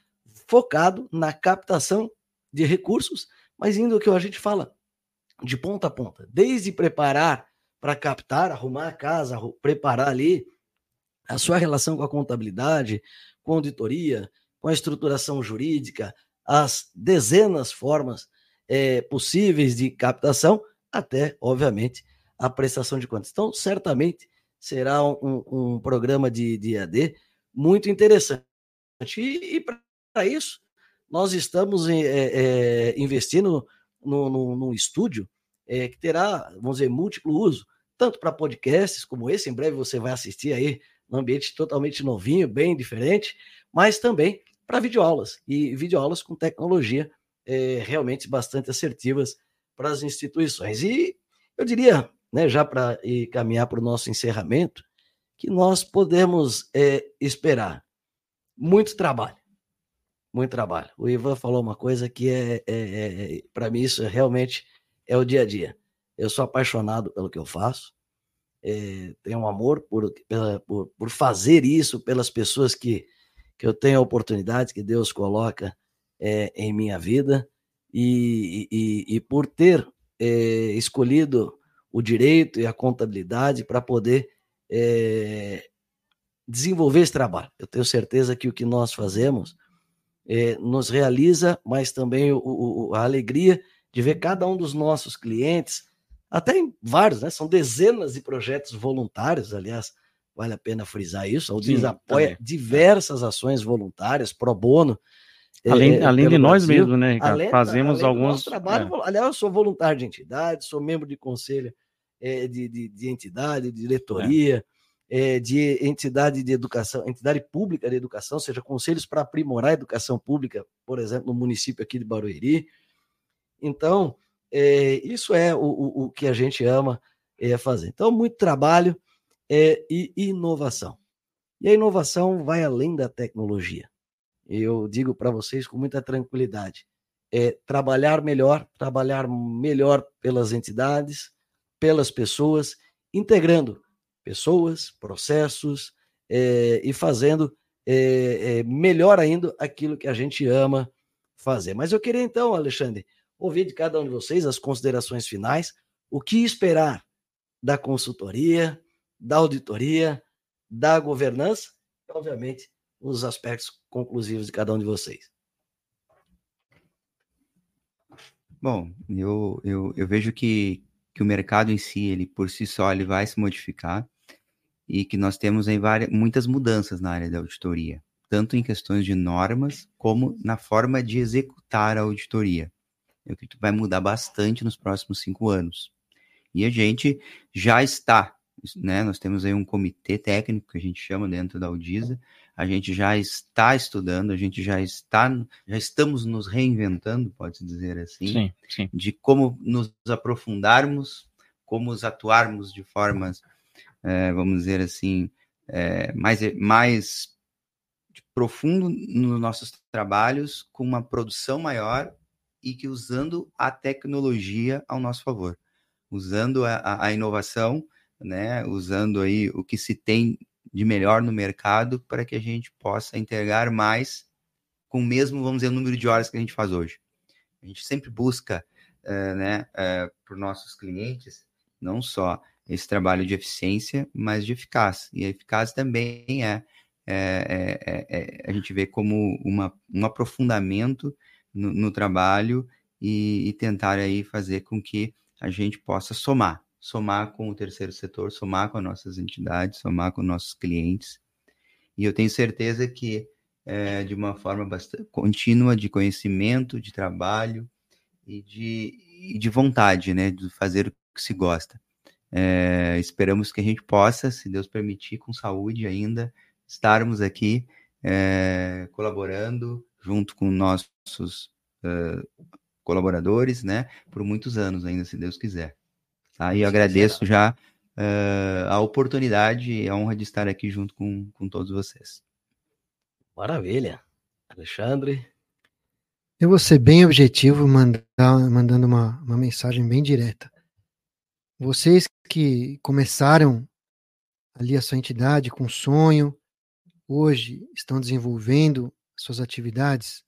focado na captação de recursos, mas indo o que a gente fala de ponta a ponta, desde preparar para captar, arrumar a casa, preparar ali a sua relação com a contabilidade, com a auditoria, com a estruturação jurídica, as dezenas formas é, possíveis de captação, até, obviamente, a prestação de contas. Então, certamente será um, um programa de, de AD muito interessante. E, e para isso, nós estamos é, é, investindo no, no, num estúdio é, que terá, vamos dizer, múltiplo uso, tanto para podcasts como esse, em breve você vai assistir aí num ambiente totalmente novinho, bem diferente, mas também para videoaulas, e videoaulas com tecnologia é, realmente bastante assertivas para as instituições. E eu diria, né, já para caminhar para o nosso encerramento, que nós podemos é, esperar muito trabalho. Muito trabalho. O Ivan falou uma coisa que é, é, é para mim, isso realmente é o dia a dia. Eu sou apaixonado pelo que eu faço, é, tenho um amor por, por, por fazer isso pelas pessoas que, que eu tenho a oportunidade, que Deus coloca é, em minha vida e, e, e por ter é, escolhido o direito e a contabilidade para poder é, desenvolver esse trabalho. Eu tenho certeza que o que nós fazemos nos realiza, mas também o, o, a alegria de ver cada um dos nossos clientes, até em vários, né? São dezenas de projetos voluntários, aliás, vale a pena frisar isso. A Udis apoia também. diversas ações voluntárias, pro bono, Além, é, além de nós mesmos, né, Ricardo? Além, Fazemos além alguns. Trabalho, é. Aliás, eu sou voluntário de entidade, sou membro de conselho é, de, de, de, entidade, de diretoria, é. de entidade de educação, entidade pública de educação, seja conselhos para aprimorar a educação pública, por exemplo, no município aqui de Barueri. Então, é, isso é o, o, o, que a gente ama é, fazer. Então, muito trabalho e inovação. E a inovação vai além da tecnologia eu digo para vocês com muita tranquilidade, é trabalhar melhor, trabalhar melhor pelas entidades, pelas pessoas, integrando pessoas, processos, é, e fazendo é, é, melhor ainda aquilo que a gente ama fazer. Mas eu queria então, Alexandre, ouvir de cada um de vocês as considerações finais, o que esperar da consultoria, da auditoria, da governança e, obviamente, os aspectos conclusivos de cada um de vocês. Bom, eu, eu, eu vejo que, que o mercado em si, ele por si só, ele vai se modificar e que nós temos várias, muitas mudanças na área da auditoria, tanto em questões de normas como na forma de executar a auditoria. Eu acredito que vai mudar bastante nos próximos cinco anos. E a gente já está, né? Nós temos aí um comitê técnico que a gente chama dentro da Audisa, a gente já está estudando, a gente já está, já estamos nos reinventando, pode-se dizer assim, sim, sim. de como nos aprofundarmos, como atuarmos de formas, é, vamos dizer assim, é, mais, mais profundo nos nossos trabalhos, com uma produção maior e que usando a tecnologia ao nosso favor, usando a, a inovação, né, usando aí o que se tem de melhor no mercado para que a gente possa entregar mais com o mesmo, vamos dizer, o número de horas que a gente faz hoje. A gente sempre busca, uh, né, uh, eh, para os nossos clientes, não só esse trabalho de eficiência, mas de eficácia. E a eficácia também é, é, é, é a gente vê como uma, um aprofundamento no, no trabalho e, e tentar aí fazer com que a gente possa somar somar com o terceiro setor, somar com as nossas entidades, somar com nossos clientes. E eu tenho certeza que é, de uma forma bastante contínua de conhecimento, de trabalho e de, e de vontade, né, de fazer o que se gosta. É, esperamos que a gente possa, se Deus permitir, com saúde ainda, estarmos aqui é, colaborando junto com nossos uh, colaboradores, né, por muitos anos ainda, se Deus quiser. Tá? E eu agradeço já uh, a oportunidade e a honra de estar aqui junto com, com todos vocês. Maravilha. Alexandre? Eu vou ser bem objetivo, mandar, mandando uma, uma mensagem bem direta. Vocês que começaram ali a sua entidade com sonho, hoje estão desenvolvendo suas atividades,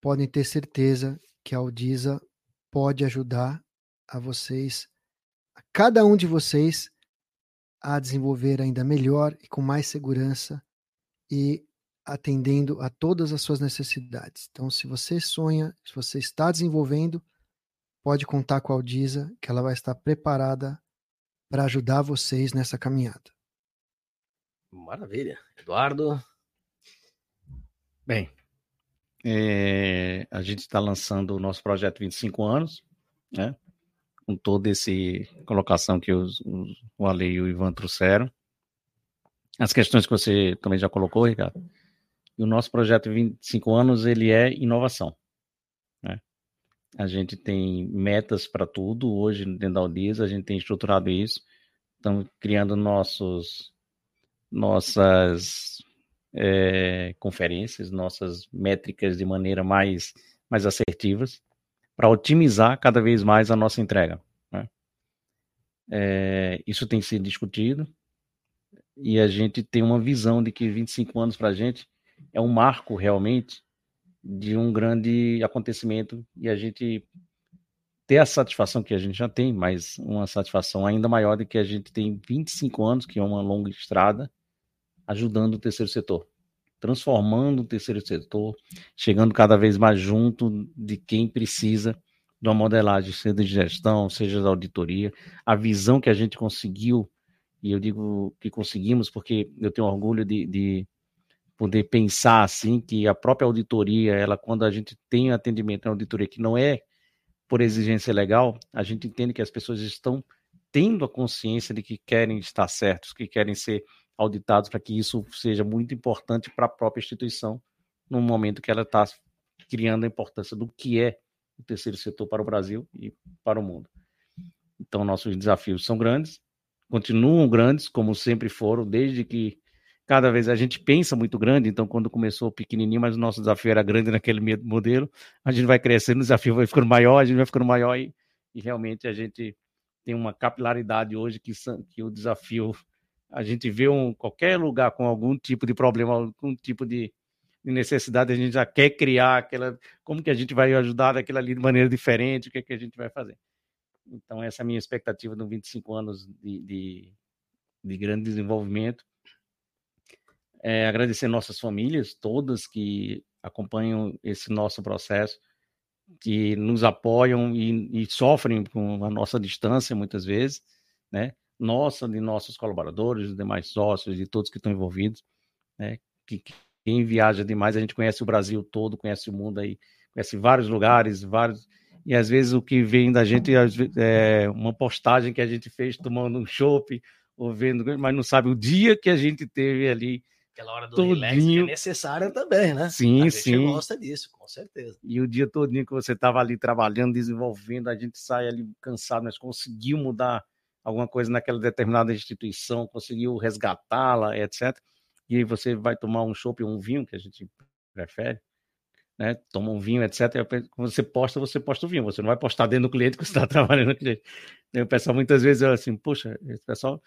podem ter certeza que a Audisa pode ajudar a vocês, a cada um de vocês, a desenvolver ainda melhor e com mais segurança e atendendo a todas as suas necessidades. Então, se você sonha, se você está desenvolvendo, pode contar com a Aldisa, que ela vai estar preparada para ajudar vocês nessa caminhada. Maravilha. Eduardo? Bem, é, a gente está lançando o nosso projeto 25 anos, né? Com toda essa colocação que os, os, o Ale e o Ivan trouxeram. As questões que você também já colocou, Ricardo. E o nosso projeto 25 anos, ele é inovação. Né? A gente tem metas para tudo. Hoje, dentro da Aldis, a gente tem estruturado isso. Estamos criando nossos, nossas é, conferências, nossas métricas de maneira mais, mais assertivas para otimizar cada vez mais a nossa entrega. Né? É, isso tem sido discutido e a gente tem uma visão de que 25 anos para a gente é um marco realmente de um grande acontecimento e a gente ter a satisfação que a gente já tem, mas uma satisfação ainda maior de que a gente tem 25 anos, que é uma longa estrada, ajudando o terceiro setor transformando o terceiro setor, chegando cada vez mais junto de quem precisa de uma modelagem, seja de gestão, seja da auditoria, a visão que a gente conseguiu, e eu digo que conseguimos porque eu tenho orgulho de, de poder pensar assim, que a própria auditoria, ela quando a gente tem atendimento na auditoria que não é por exigência legal, a gente entende que as pessoas estão tendo a consciência de que querem estar certos, que querem ser auditados para que isso seja muito importante para a própria instituição no momento que ela está criando a importância do que é o terceiro setor para o Brasil e para o mundo. Então, nossos desafios são grandes, continuam grandes, como sempre foram, desde que cada vez a gente pensa muito grande, então quando começou pequenininho, mas o nosso desafio era grande naquele modelo, a gente vai crescendo, o desafio vai ficando maior, a gente vai ficando maior e, e realmente a gente tem uma capilaridade hoje que, que o desafio a gente vê um, qualquer lugar com algum tipo de problema, algum tipo de, de, necessidade, a gente já quer criar aquela. Como que a gente vai ajudar daquela ali de maneira diferente, o que, é que a gente vai fazer. Então, essa é a minha expectativa nos 25 anos de, de, de grande desenvolvimento. É, agradecer nossas famílias, todas que acompanham esse nosso processo, que nos apoiam e, e sofrem com a nossa distância muitas vezes, né? Nossa, de nossos colaboradores, dos demais sócios, de todos que estão envolvidos, né? Que quem viaja demais, a gente conhece o Brasil todo, conhece o mundo aí, conhece vários lugares, vários. E às vezes o que vem da gente é uma postagem que a gente fez tomando um chopp ou vendo, mas não sabe o dia que a gente teve ali. Aquela hora do todinho. relax que é necessária também, né? Sim, a sim. gente gosta disso, com certeza. E o dia todinho que você estava ali trabalhando, desenvolvendo, a gente sai ali cansado, mas conseguiu mudar alguma coisa naquela determinada instituição, conseguiu resgatá-la, etc. E aí você vai tomar um chopp um vinho, que a gente prefere, né? Toma um vinho, etc. Quando você posta, você posta o vinho. Você não vai postar dentro do cliente que você está (laughs) trabalhando no cliente. E o pessoal muitas vezes assim, poxa, esse pessoal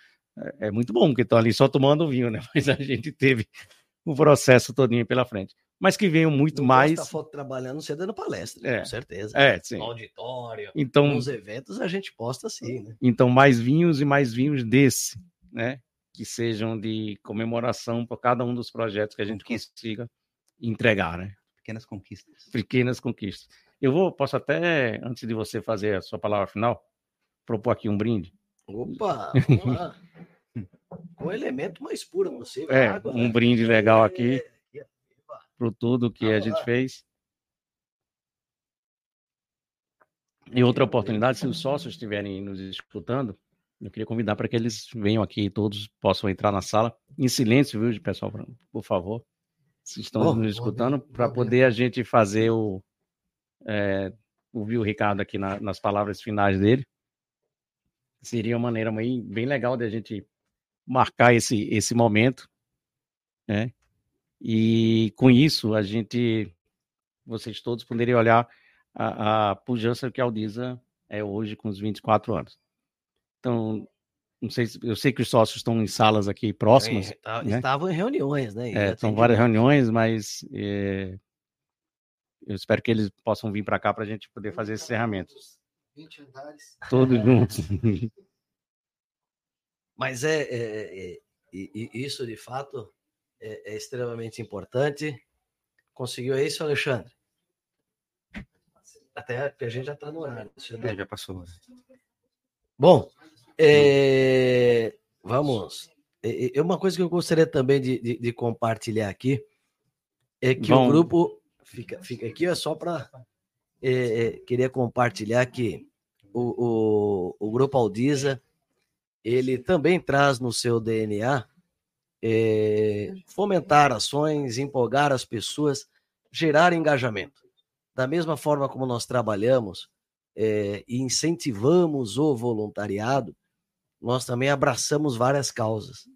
é, é muito bom, porque estão ali só tomando vinho, né? (laughs) Mas a gente teve o processo todinho pela frente mas que venham muito não mais. foto trabalhando, você dando palestra, é. com certeza. É, sim. No auditório, então, nos eventos a gente posta assim, né? Então, mais vinhos e mais vinhos desse, né? Que sejam de comemoração por cada um dos projetos que a gente Conquista. consiga entregar, né? Pequenas conquistas. Pequenas conquistas. Eu vou, posso até, antes de você fazer a sua palavra final, propor aqui um brinde. Opa, vamos lá. (laughs) o elemento mais puro possível. É, água, um né? brinde legal aqui. É por tudo que a gente fez. E outra oportunidade, se os sócios estiverem nos escutando, eu queria convidar para que eles venham aqui e todos possam entrar na sala, em silêncio, viu, pessoal, por favor, se estão oh, nos escutando, para poder a gente fazer o. É, ouvir o Ricardo aqui na, nas palavras finais dele. Seria uma maneira bem, bem legal de a gente marcar esse, esse momento, né? E com isso, a gente, vocês todos poderiam olhar a, a pujança que a Aldisa é hoje com os 24 anos. Então, não sei eu sei que os sócios estão em salas aqui próximas. É, tá, né? Estavam em reuniões, né? É, são várias reuniões, mas é, eu espero que eles possam vir para cá para a gente poder fazer esse encerramento. 20 andares. Todos juntos. (laughs) Mas é, é, é, isso de fato é, é extremamente importante. Conseguiu isso, Alexandre? Até a gente já está no horário. É, já passou. Bom, é, vamos. É, é, uma coisa que eu gostaria também de, de, de compartilhar aqui é que Bom. o grupo fica, fica aqui é só para é, é, queria compartilhar que o, o, o grupo Aldiza ele também traz no seu DNA é, fomentar ações, empolgar as pessoas, gerar engajamento. Da mesma forma como nós trabalhamos é, e incentivamos o voluntariado, nós também abraçamos várias causas.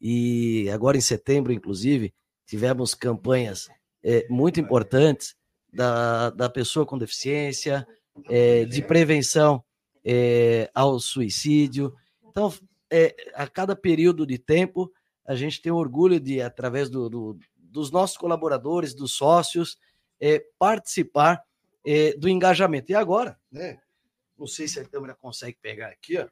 E agora em setembro, inclusive, tivemos campanhas é, muito importantes da, da pessoa com deficiência, é, de prevenção é, ao suicídio. Então, a cada período de tempo, a gente tem orgulho de, através do, do, dos nossos colaboradores, dos sócios, é, participar é, do engajamento. E agora, né? Não sei se a câmera consegue pegar aqui, ó.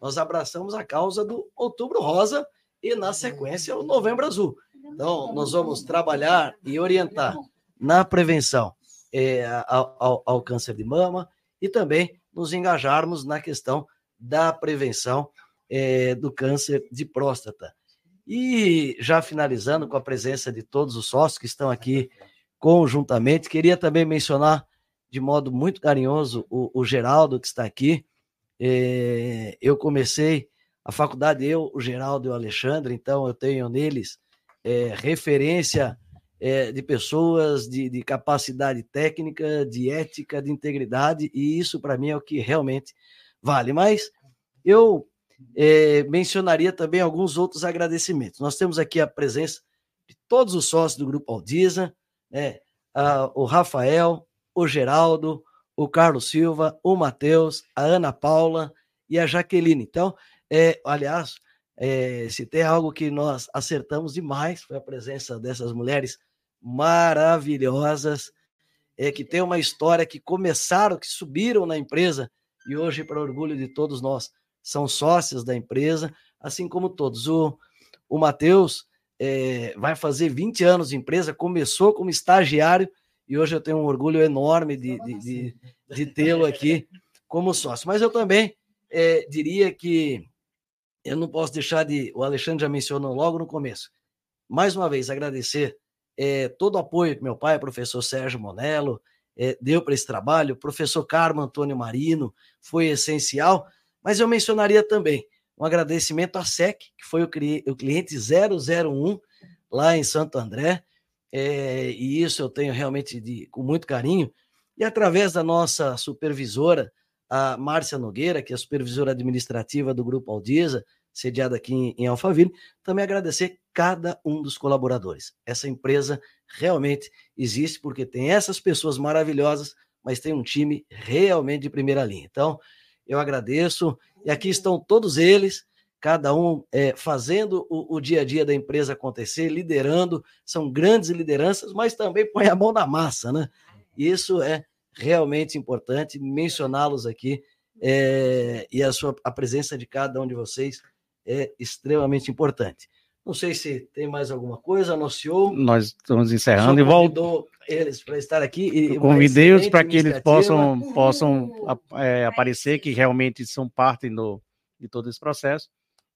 Nós abraçamos a causa do Outubro Rosa e, na sequência, o Novembro Azul. Então, nós vamos trabalhar e orientar na prevenção é, ao, ao, ao câncer de mama e também nos engajarmos na questão da prevenção é, do câncer de próstata. E já finalizando com a presença de todos os sócios que estão aqui conjuntamente, queria também mencionar de modo muito carinhoso o, o Geraldo que está aqui. É, eu comecei a faculdade, eu, o Geraldo e o Alexandre, então eu tenho neles é, referência é, de pessoas de, de, capacidade técnica, de ética, de integridade, e isso para mim é o que realmente vale. Mas eu é, mencionaria também alguns outros agradecimentos. Nós temos aqui a presença de todos os sócios do Grupo Aldiza, né? Ah, o Rafael, o Geraldo, o Carlos Silva, o Matheus, a Ana Paula e a Jaqueline. Então, é, aliás, É, se tem algo que nós acertamos demais, foi a presença dessas mulheres maravilhosas, é, que tem uma história que começaram, que subiram na empresa e hoje, para orgulho de todos nós, são sócios da empresa, assim como todos. O, o Matheus é, vai fazer 20 anos de empresa, começou como estagiário e hoje eu tenho um orgulho enorme de, de, de, de tê-lo aqui como sócio. Mas eu também é, diria que eu não posso deixar de. O Alexandre já mencionou logo no começo. Mais uma vez, agradecer é, todo o apoio que meu pai, professor Sérgio Monello, é, deu para esse trabalho. O professor Carmo Antônio Marino foi essencial. Mas eu mencionaria também um agradecimento à SEC, que foi o, o cliente 001 lá em Santo André. É, e isso eu tenho realmente de, com muito carinho. E através da nossa supervisora, a Márcia Nogueira, que é supervisora administrativa do Grupo Aldiza, sediada aqui em, em Alphaville, também agradecer cada um dos colaboradores. Essa empresa realmente existe porque tem essas pessoas maravilhosas, mas tem um time realmente de primeira linha. Então, eu agradeço, e aqui estão todos eles, cada um é, fazendo o, o, dia a dia da empresa acontecer, liderando, são grandes lideranças, mas também põe a mão na massa, né? Isso é realmente importante mencioná-los aqui é, e a sua a presença de cada um de vocês é extremamente importante. Não sei se tem mais alguma coisa, anunciou. Nós estamos encerrando e voltou eles para estar aqui. E Convidei-os para que eles possam, possam é, aparecer, que realmente são parte do, de todo esse processo.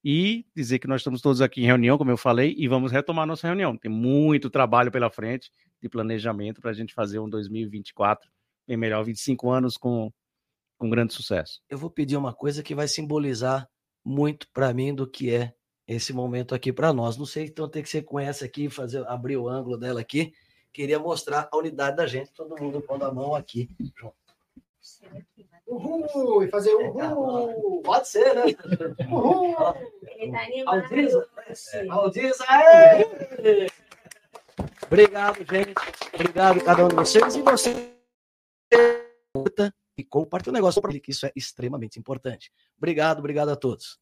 E dizer que nós estamos todos aqui em reunião, como eu falei, e vamos retomar nossa reunião. Tem muito trabalho pela frente de planejamento para a gente fazer um 2024 bem melhor, 25 anos com, com grande sucesso. Eu vou pedir uma coisa que vai simbolizar muito para mim do que é esse momento aqui para nós. Não sei, então tem que ser com essa aqui, fazer abrir o ângulo dela aqui. Queria mostrar a unidade da gente, todo mundo pondo a mão aqui. Uhul! E fazer uhul! Pode ser, né? Uhul! Ele tá animado. Aldiza! Aldiza! É. Obrigado, gente. Obrigado a cada um de vocês. E você e compartilhe o negócio para que isso é extremamente importante. Obrigado, obrigado a todos.